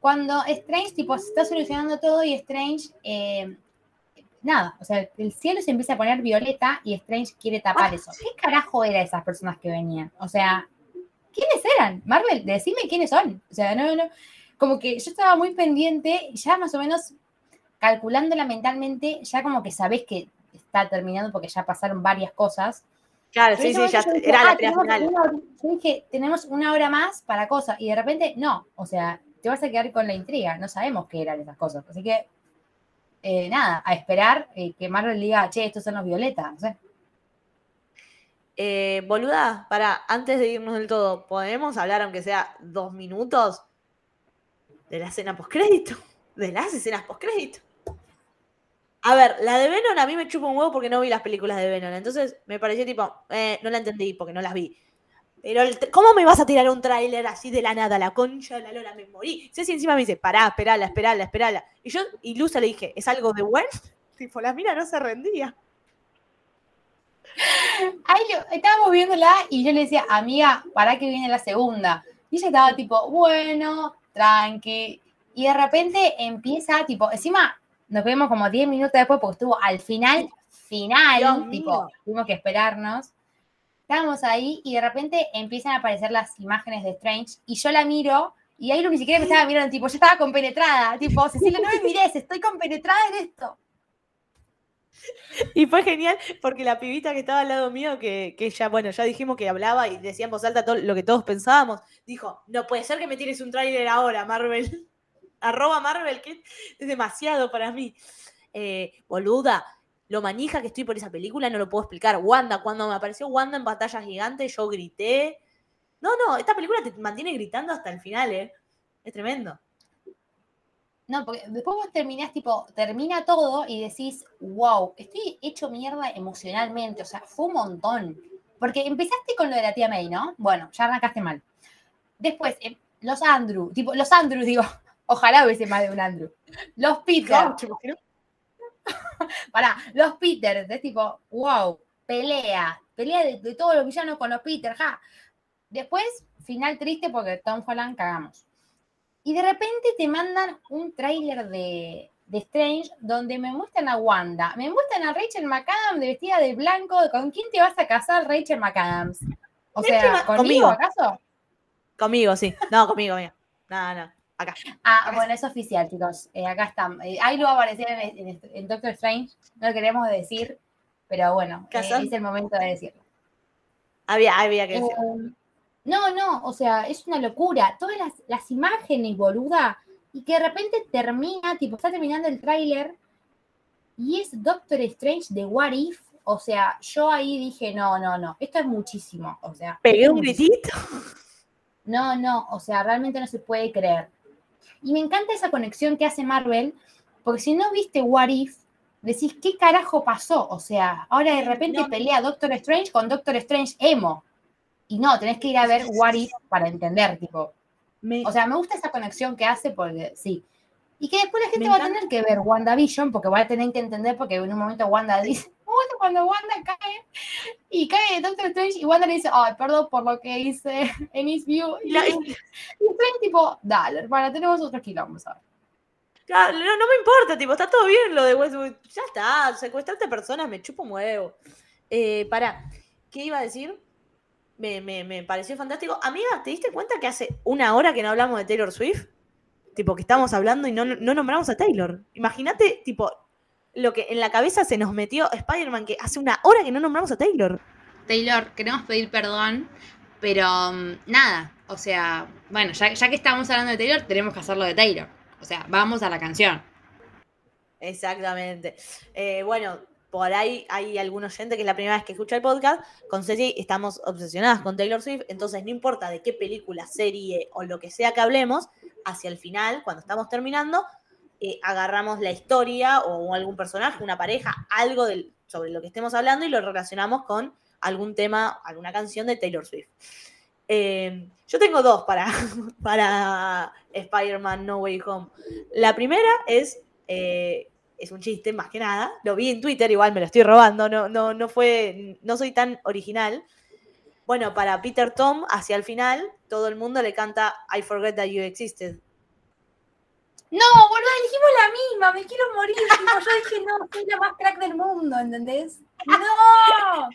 Cuando Strange, tipo, se está solucionando todo y Strange, eh, nada, o sea, el cielo se empieza a poner violeta y Strange quiere tapar Ah, eso. ¿Qué carajo eran esas personas que venían? O sea, ¿quiénes eran? Marvel, decime quiénes son. O sea, no, no. Como que yo estaba muy pendiente, ya más o menos calculándola mentalmente, ya como que sabés que está terminando porque ya pasaron varias cosas. Claro, sí, sí, ya dije, era la ah, final. una hora- yo dije, tenemos una hora más para cosas, y de repente, no, o sea, te vas a quedar con la intriga, no sabemos qué eran esas cosas. Así que, eh, nada, a esperar eh, que Marvel diga, che, estos son los violetas, no sé. Eh, boluda, para, antes de irnos del todo, ¿podemos hablar, aunque sea dos minutos, de la escena postcrédito? De las escenas postcrédito. A ver, la de Venom a mí me chupa un huevo porque no vi las películas de Venom. Entonces me pareció tipo, eh, no la entendí porque no las vi. Pero, ¿cómo me vas a tirar un tráiler así de la nada? La concha de la lora, me morí. Ceci encima me dice, pará, esperala, esperala, esperala. Y yo, y Luza le dije, ¿es algo de bueno? Tipo, la mina no se rendía. Ahí estábamos viéndola y yo le decía, amiga, para que viene la segunda. Y ella estaba tipo, bueno, tranqui. Y de repente empieza, tipo, encima nos vemos como 10 minutos después porque estuvo al final, final, Dios tipo, mío. tuvimos que esperarnos. Estábamos ahí y de repente empiezan a aparecer las imágenes de Strange y yo la miro y ahí ni siquiera me estaba mirando, tipo, yo estaba compenetrada, tipo, Cecilia, no me mires, estoy compenetrada en esto. Y fue genial porque la pibita que estaba al lado mío, que, que ya, bueno, ya dijimos que hablaba y decía en voz alta todo lo que todos pensábamos, dijo, no puede ser que me tires un tráiler ahora, Marvel. Arroba Marvel, que es demasiado para mí. Eh, boluda, lo manija que estoy por esa película no lo puedo explicar. Wanda, cuando me apareció Wanda en pantalla gigante, yo grité. No, no, esta película te mantiene gritando hasta el final, ¿eh? Es tremendo. No, porque después vos terminás, tipo, termina todo y decís, wow, estoy hecho mierda emocionalmente, o sea, fue un montón. Porque empezaste con lo de la tía May, ¿no? Bueno, ya arrancaste mal. Después, em, los Andrew, tipo, los Andrews, digo, ojalá hubiese más de un Andrew. Los Peter, pará, los Peter, es tipo, wow, pelea, pelea de, de todos los villanos con los Peter, ja. Después, final triste porque Tom Holland cagamos. Y de repente te mandan un tráiler de, de Strange donde me muestran a Wanda, me muestran a Rachel McAdams de vestida de blanco. ¿Con quién te vas a casar, Rachel McAdams? O sea, ¿conmigo conmigo. acaso? Conmigo, sí. No, conmigo, conmigo. No, no. Acá. Ah, bueno, es oficial, chicos. Eh, acá está. Eh, ahí lo va a aparecer en, en- en Doctor Strange. No lo queremos decir, pero bueno, eh, es el momento de decirlo. Había, había que decir. Eh, no, no, o sea, es una locura. Todas las, las imágenes, boluda, y que de repente termina, tipo, está terminando el tráiler y es Doctor Strange de What If. O sea, yo ahí dije, no, no, no, esto es muchísimo. O sea, Pegué un gritito. No, no, o sea, realmente no se puede creer. Y me encanta esa conexión que hace Marvel, porque si no viste What If, decís, ¿qué carajo pasó? O sea, ahora de repente No. pelea Doctor Strange con Doctor Strange Emo. Y no, tenés que ir a ver What If para entender, tipo. Me- O sea, me gusta esa conexión que hace porque sí. Y que después la gente va a tener que ver WandaVision, porque va a tener que entender, porque en un momento Wanda dice, cuando Wanda cae y cae Doctor Strange y Wanda le dice, ay, perdón por lo que hice en His View. Y, La- y Strange tipo, dale, hermana, tenemos otros quilombos ahora. Claro, no, no me importa, tipo, está todo bien lo de Westwood. Ya está, secuestrarte a personas, me chupo un huevo. Eh, pará, ¿qué iba a decir? Me, me, me pareció fantástico. Amiga, ¿te diste cuenta que hace una hora que no hablamos de Taylor Swift? tipo, que estamos hablando y no, no nombramos a Taylor. Imagínate, tipo, lo que en la cabeza se nos metió Spider-Man, que hace una hora que no nombramos a Taylor. Taylor, queremos pedir perdón, pero mm, nada, o sea, bueno, ya, ya que estamos hablando de Taylor, tenemos que hacerlo de Taylor. O sea, vamos a la canción. Exactamente. Eh, bueno, por ahí hay algún oyente que es la primera vez que escucha el podcast. Con Ceci estamos obsesionadas con Taylor Swift, entonces no importa de qué película, serie o lo que sea que hablemos, hacia el final, cuando estamos terminando, eh, agarramos la historia o algún personaje, una pareja, algo del, sobre lo que estemos hablando y lo relacionamos con algún tema, alguna canción de Taylor Swift. Eh, yo tengo dos para, para Spider-Man No Way Home. La primera es, eh, es un chiste más que nada. Lo vi en Twitter, igual me lo estoy robando, no, no, no fue, no soy tan original. Bueno, para Peter Tom, hacia el final, todo el mundo le canta I forget that you existed. No, boludo, elegimos la misma, me quiero morir. yo dije, no, soy la más crack del mundo, ¿entendés? ¡No!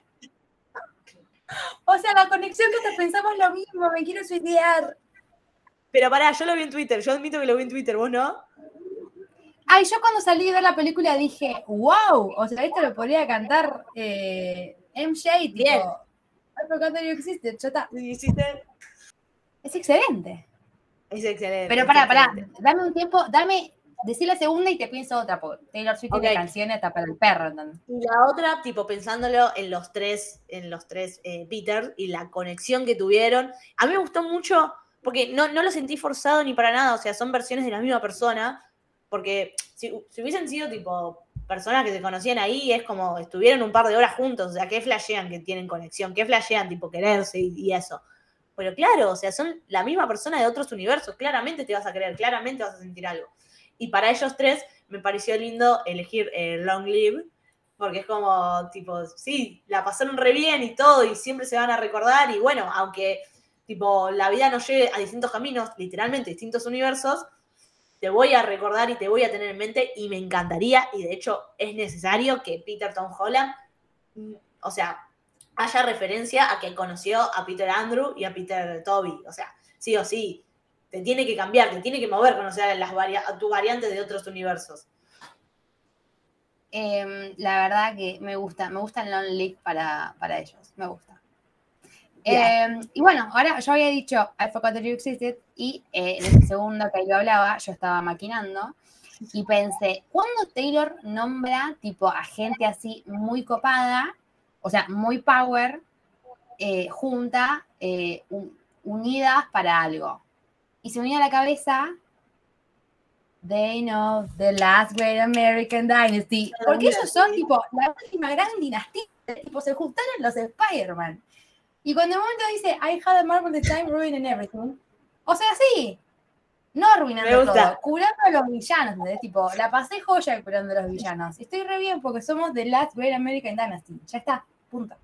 O sea, la conexión que te pensamos lo mismo, me quiero suicidiar. Pero pará, yo lo vi en Twitter, yo admito que lo vi en Twitter, ¿vos no? Ay, yo cuando salí de ver la película dije, wow, o sea, esto lo podría cantar eh, MJ, tipo, Bien. Ay, existe. Sí, hiciste- Es excelente. Es excelente. Pero pará, pará, dame un tiempo, dame, decí la segunda y te pienso otra, porque Taylor Swift tiene Ok. canciones hasta para el perro. Y la otra, tipo, pensándolo en los tres, en los tres eh, Peter y la conexión que tuvieron. A mí me gustó mucho, porque no, no lo sentí forzado ni para nada, o sea, son versiones de la misma persona, porque si, si hubiesen sido, tipo, personas que se conocían ahí, es como, estuvieron un par de horas juntos, o sea, ¿qué flashean que tienen conexión? ¿Qué flashean, tipo, quererse y, y eso? Pero claro, o sea, son la misma persona de otros universos, claramente te vas a querer, claramente vas a sentir algo. Y para ellos tres me pareció lindo elegir eh, Long Live, porque es como, tipo, sí, la pasaron re bien y todo, y siempre se van a recordar, y bueno, aunque, tipo, la vida nos lleve a distintos caminos, literalmente distintos universos, te voy a recordar y te voy a tener en mente, y me encantaría, y de hecho es necesario que Peter Tom Holland, mm, o sea, haya referencia a que conoció a Peter Andrew y a Peter Toby, o sea, sí o sí, te tiene que cambiar, te tiene que mover conocer a, las varia- a tu variante de otros universos. Em, la verdad que me gusta, me gusta el Long League para, para ellos, me gusta. Em, y bueno, ahora yo había dicho I forgot that you existed y eh, en ese segundo que yo hablaba, yo estaba maquinando y pensé, ¿cuándo Taylor nombra tipo a gente así muy copada, o sea, muy power, eh, junta, eh, un- unidas para algo? Y se unía la cabeza They know the last great American dynasty. Porque ellos son tipo la última gran dinastía. Tipo, se juntaron los Spider-Man. Y cuando el momento dice I had a marvelous time ruining everything. O sea, sí. No arruinando todo, curando a los villanos, ¿entendés? Tipo, la pasé joya curando a los villanos. Estoy re bien porque somos The Last Great American Dynasty. Ya está, punto.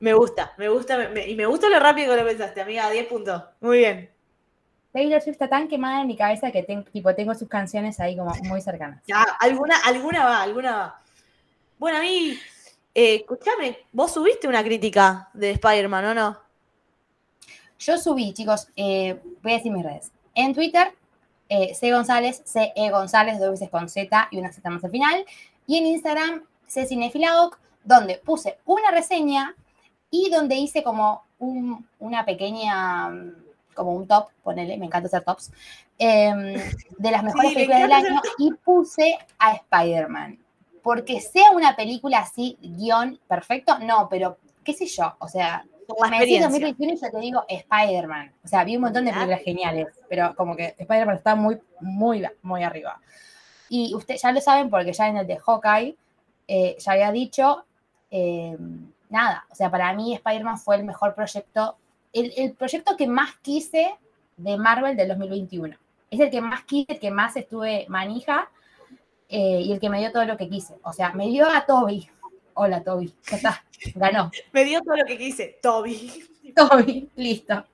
Me gusta, me gusta, me- me- y me gusta lo rápido que lo pensaste, amiga, 10 puntos. Muy bien. Taylor Swift está tan quemada en mi cabeza que ten- tipo, tengo sus canciones ahí como muy cercanas. Ya, alguna, alguna va, alguna va. Bueno, a mí, eh, escúchame, vos subiste una crítica de Spider-Man, ¿o no? Yo subí, chicos, eh, voy a decir mis redes. En Twitter, eh, C González, C E González, dos veces con Z y una Z más al final. Y en Instagram, C Cinefiladoc, donde puse una reseña y donde hice como un- una pequeña, mm, como un top, ponele, me encanta hacer tops, em, de las mejores Sí, películas del año y puse a Spider-Man. Porque sea una película así, guion perfecto, no, pero qué sé yo, o sea, me decís experiencia. 2021 y yo te digo Spider-Man. O sea, vi un montón de películas geniales, pero como que Spider-Man está muy, muy, muy arriba. Y ustedes ya lo saben porque ya en el de Hawkeye eh, ya había dicho, eh, nada, o sea, para mí Spider-Man fue el mejor proyecto, el, el proyecto que más quise de Marvel del 2021. Es el que más quise, el que más estuve manija eh, y el que me dio todo lo que quise. O sea, me dio a Toby. Hola, Toby. Ya está, ganó. Me dio todo lo que quise, Toby. Toby, listo.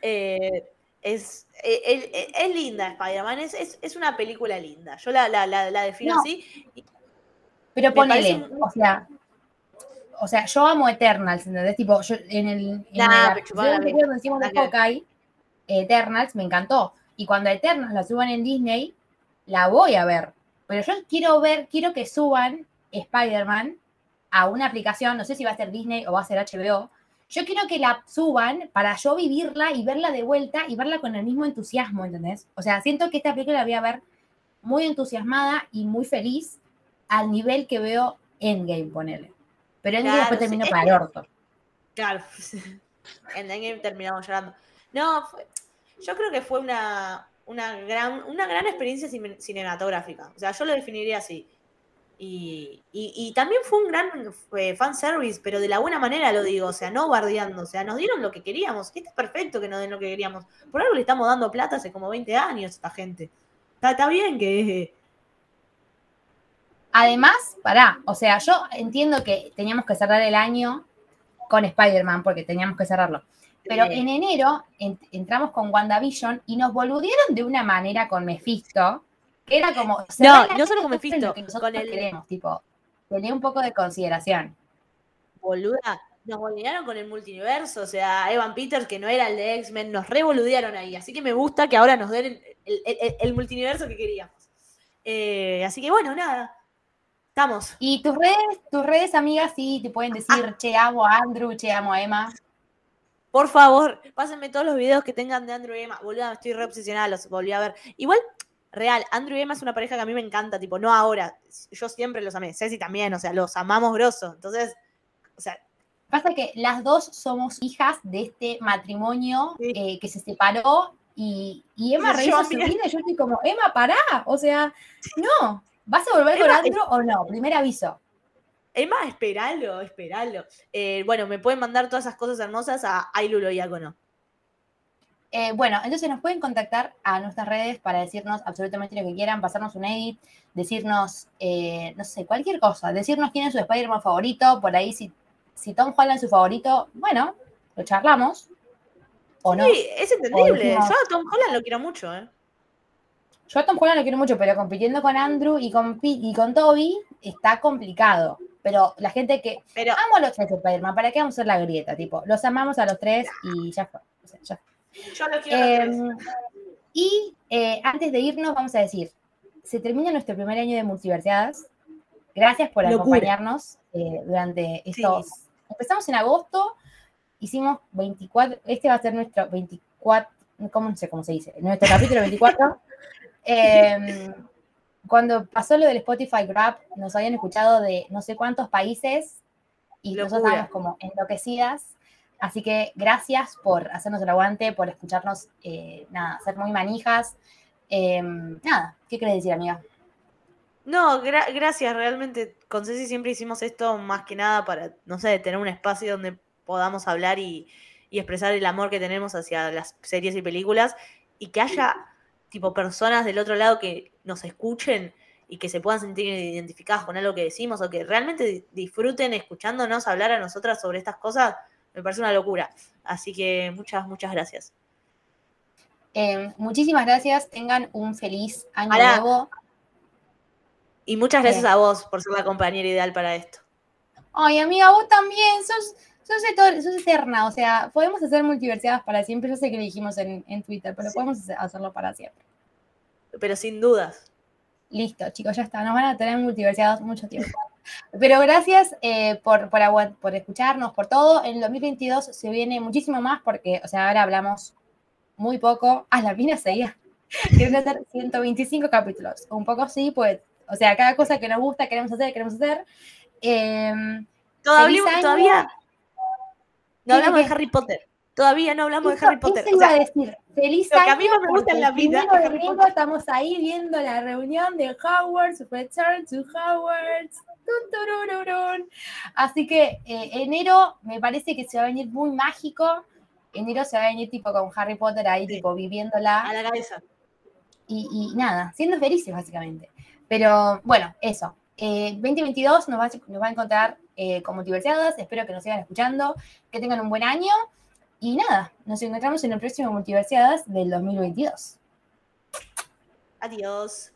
Eh, es, es linda Spider-Man, es, es, una película linda. Yo la, la, la, la defino No. así. Pero ponele, un- o sea, o sea, yo amo Eternals, ¿entendés? Tipo, yo en el, en Nah, el chupala, donde hicimos de. Hawkeye, Eternals me encantó. Y cuando Eternos la suban en Disney, la voy a ver. Pero yo quiero ver, quiero que suban Spider-Man a una aplicación, no sé si va a ser Disney o va a ser HBO. Yo quiero que la suban para yo vivirla y verla de vuelta y verla con el mismo entusiasmo, ¿entendés? O sea, siento que esta película la voy a ver muy entusiasmada y muy feliz al nivel que veo Endgame, ponele. Pero Endgame Claro, después terminó sí. para el orto. Claro. En Endgame terminamos llorando. No, fue- yo creo que fue una, una, gran, una gran experiencia cine- cinematográfica. O sea, yo lo definiría así. Y, y- y también fue un gran eh, fanservice, pero de la buena manera lo digo, o sea, no bardeando, o sea, nos dieron lo que queríamos, que está perfecto que nos den lo que queríamos. Por algo le estamos dando plata hace como 20 años a esta gente. Está, está bien que... Además, pará, o sea, yo entiendo que teníamos que cerrar el año con Spider-Man porque teníamos que cerrarlo. Pero en enero en- entramos con WandaVision y nos boludieron de una manera con Mephisto, que era como... el no solo con Mephisto, que nosotros con el- queremos, tipo, tenía un poco de consideración. Boluda, nos boludearon con el multiverso, o sea, Evan Peters, que no era el de X-Men, nos revoludearon ahí. Así que me gusta que ahora nos den el, el- el- el multiverso que queríamos. Eh, así que bueno, nada. Estamos. Y tus redes, tus redes amigas sí te pueden decir, che, amo a Andrew, che, amo a Emma. Por favor, pásenme todos los videos que tengan de Andrew y Emma. Boluda, estoy re obsesionada, los volví a ver. Igual, real, Andrew y Emma es una pareja que a mí me encanta, tipo, no ahora. Yo siempre los amé. Ceci también, o sea, los amamos grosso. Entonces, o sea, Pasa que las dos somos hijas de este matrimonio Sí. eh, que se separó y, y Emma rehizo su vida y yo estoy como, Emma, pará. O sea, no. ¿Vas a volver con Emma, Andrew o no? Primer aviso. Emma, esperalo, esperalo. Eh, bueno, me pueden mandar todas esas cosas hermosas a Ailulo Iacono. Eh, bueno, entonces nos pueden contactar a nuestras redes para decirnos absolutamente lo que quieran, pasarnos un edit, decirnos, eh, no sé, cualquier cosa, decirnos quién es su Spider-Man favorito, por ahí si, si Tom Holland es su favorito, bueno, lo charlamos. O no. Sí, es entendible. decimos- Yo a Tom Holland lo quiero mucho, ¿eh? Yo a Tom Holland lo quiero mucho, pero compitiendo con Andrew y con, y con Toby está complicado. Pero la gente que. Pero Amo a los tres Spider-Man, ¿para qué vamos a hacer la grieta? Tipo, los amamos a los tres y ya fue. O sea, ya fue. yo lo quiero a los tres. Em, y eh, antes de irnos, vamos a decir: se termina nuestro primer año de multiverseadas. Gracias por Locura. acompañarnos eh, durante estos. Empezamos en agosto, hicimos 24. Este va a ser nuestro 24. ¿Cómo no sé cómo se dice? Nuestro capítulo 24. Em, cuando pasó lo del Spotify Grab, nos habían escuchado de no sé cuántos países y nosotros Locura. estábamos como enloquecidas. Así que gracias por hacernos el aguante, por escucharnos, eh, nada, ser muy manijas. Em, nada, ¿qué querés decir, amiga? No, gra- gracias. Realmente con Ceci siempre hicimos esto más que nada para, no sé, tener un espacio donde podamos hablar y, y expresar el amor que tenemos hacia las series y películas y que haya tipo personas del otro lado que nos escuchen y que se puedan sentir identificadas con algo que decimos o que realmente di- disfruten escuchándonos hablar a nosotras sobre estas cosas, me parece una locura. Así que muchas, muchas gracias. Em, muchísimas gracias, tengan un feliz año nuevo. Y muchas gracias a vos por ser la compañera ideal para esto. Ay, amiga, vos también, sos, sos, eto- sos eterna, o sea, podemos hacer multiversidades para siempre, yo sé que lo dijimos en, en Twitter, pero podemos hacer- hacerlo para siempre. Pero sin dudas. Listo, chicos, ya está, nos van a tener multiversidades mucho tiempo. Pero gracias eh, por, por, escucharnos, por todo. En 2022 se viene muchísimo más porque, o sea, ahora hablamos muy poco. Ah, la mina seguía. Quieren hacer 125 capítulos. Un poco sí, pues, o sea, cada cosa que nos gusta queremos hacer, queremos hacer. Em, Todavía, todavía no ¿Qué, hablamos de? Harry Potter. Todavía no hablamos de Harry Potter. eso O iba sea, a decir. Feliz lo que año. a mí más me gusta en la vida es Harry Potter. estamos ahí viendo la reunión de Hogwarts, Return to turururun. Así que eh, enero me parece que se va a venir muy mágico. Enero se va a venir tipo con Harry Potter ahí, Sí. tipo viviéndola a la cabeza. y, y nada, siendo felices básicamente. Pero bueno, eso. Eh, 2022 nos va, a- nos va a encontrar eh, con Multiverseadas. Espero que nos sigan escuchando, que tengan un buen año. Y nada, nos encontramos en el próximo Multiverseadas del 2022. Adiós.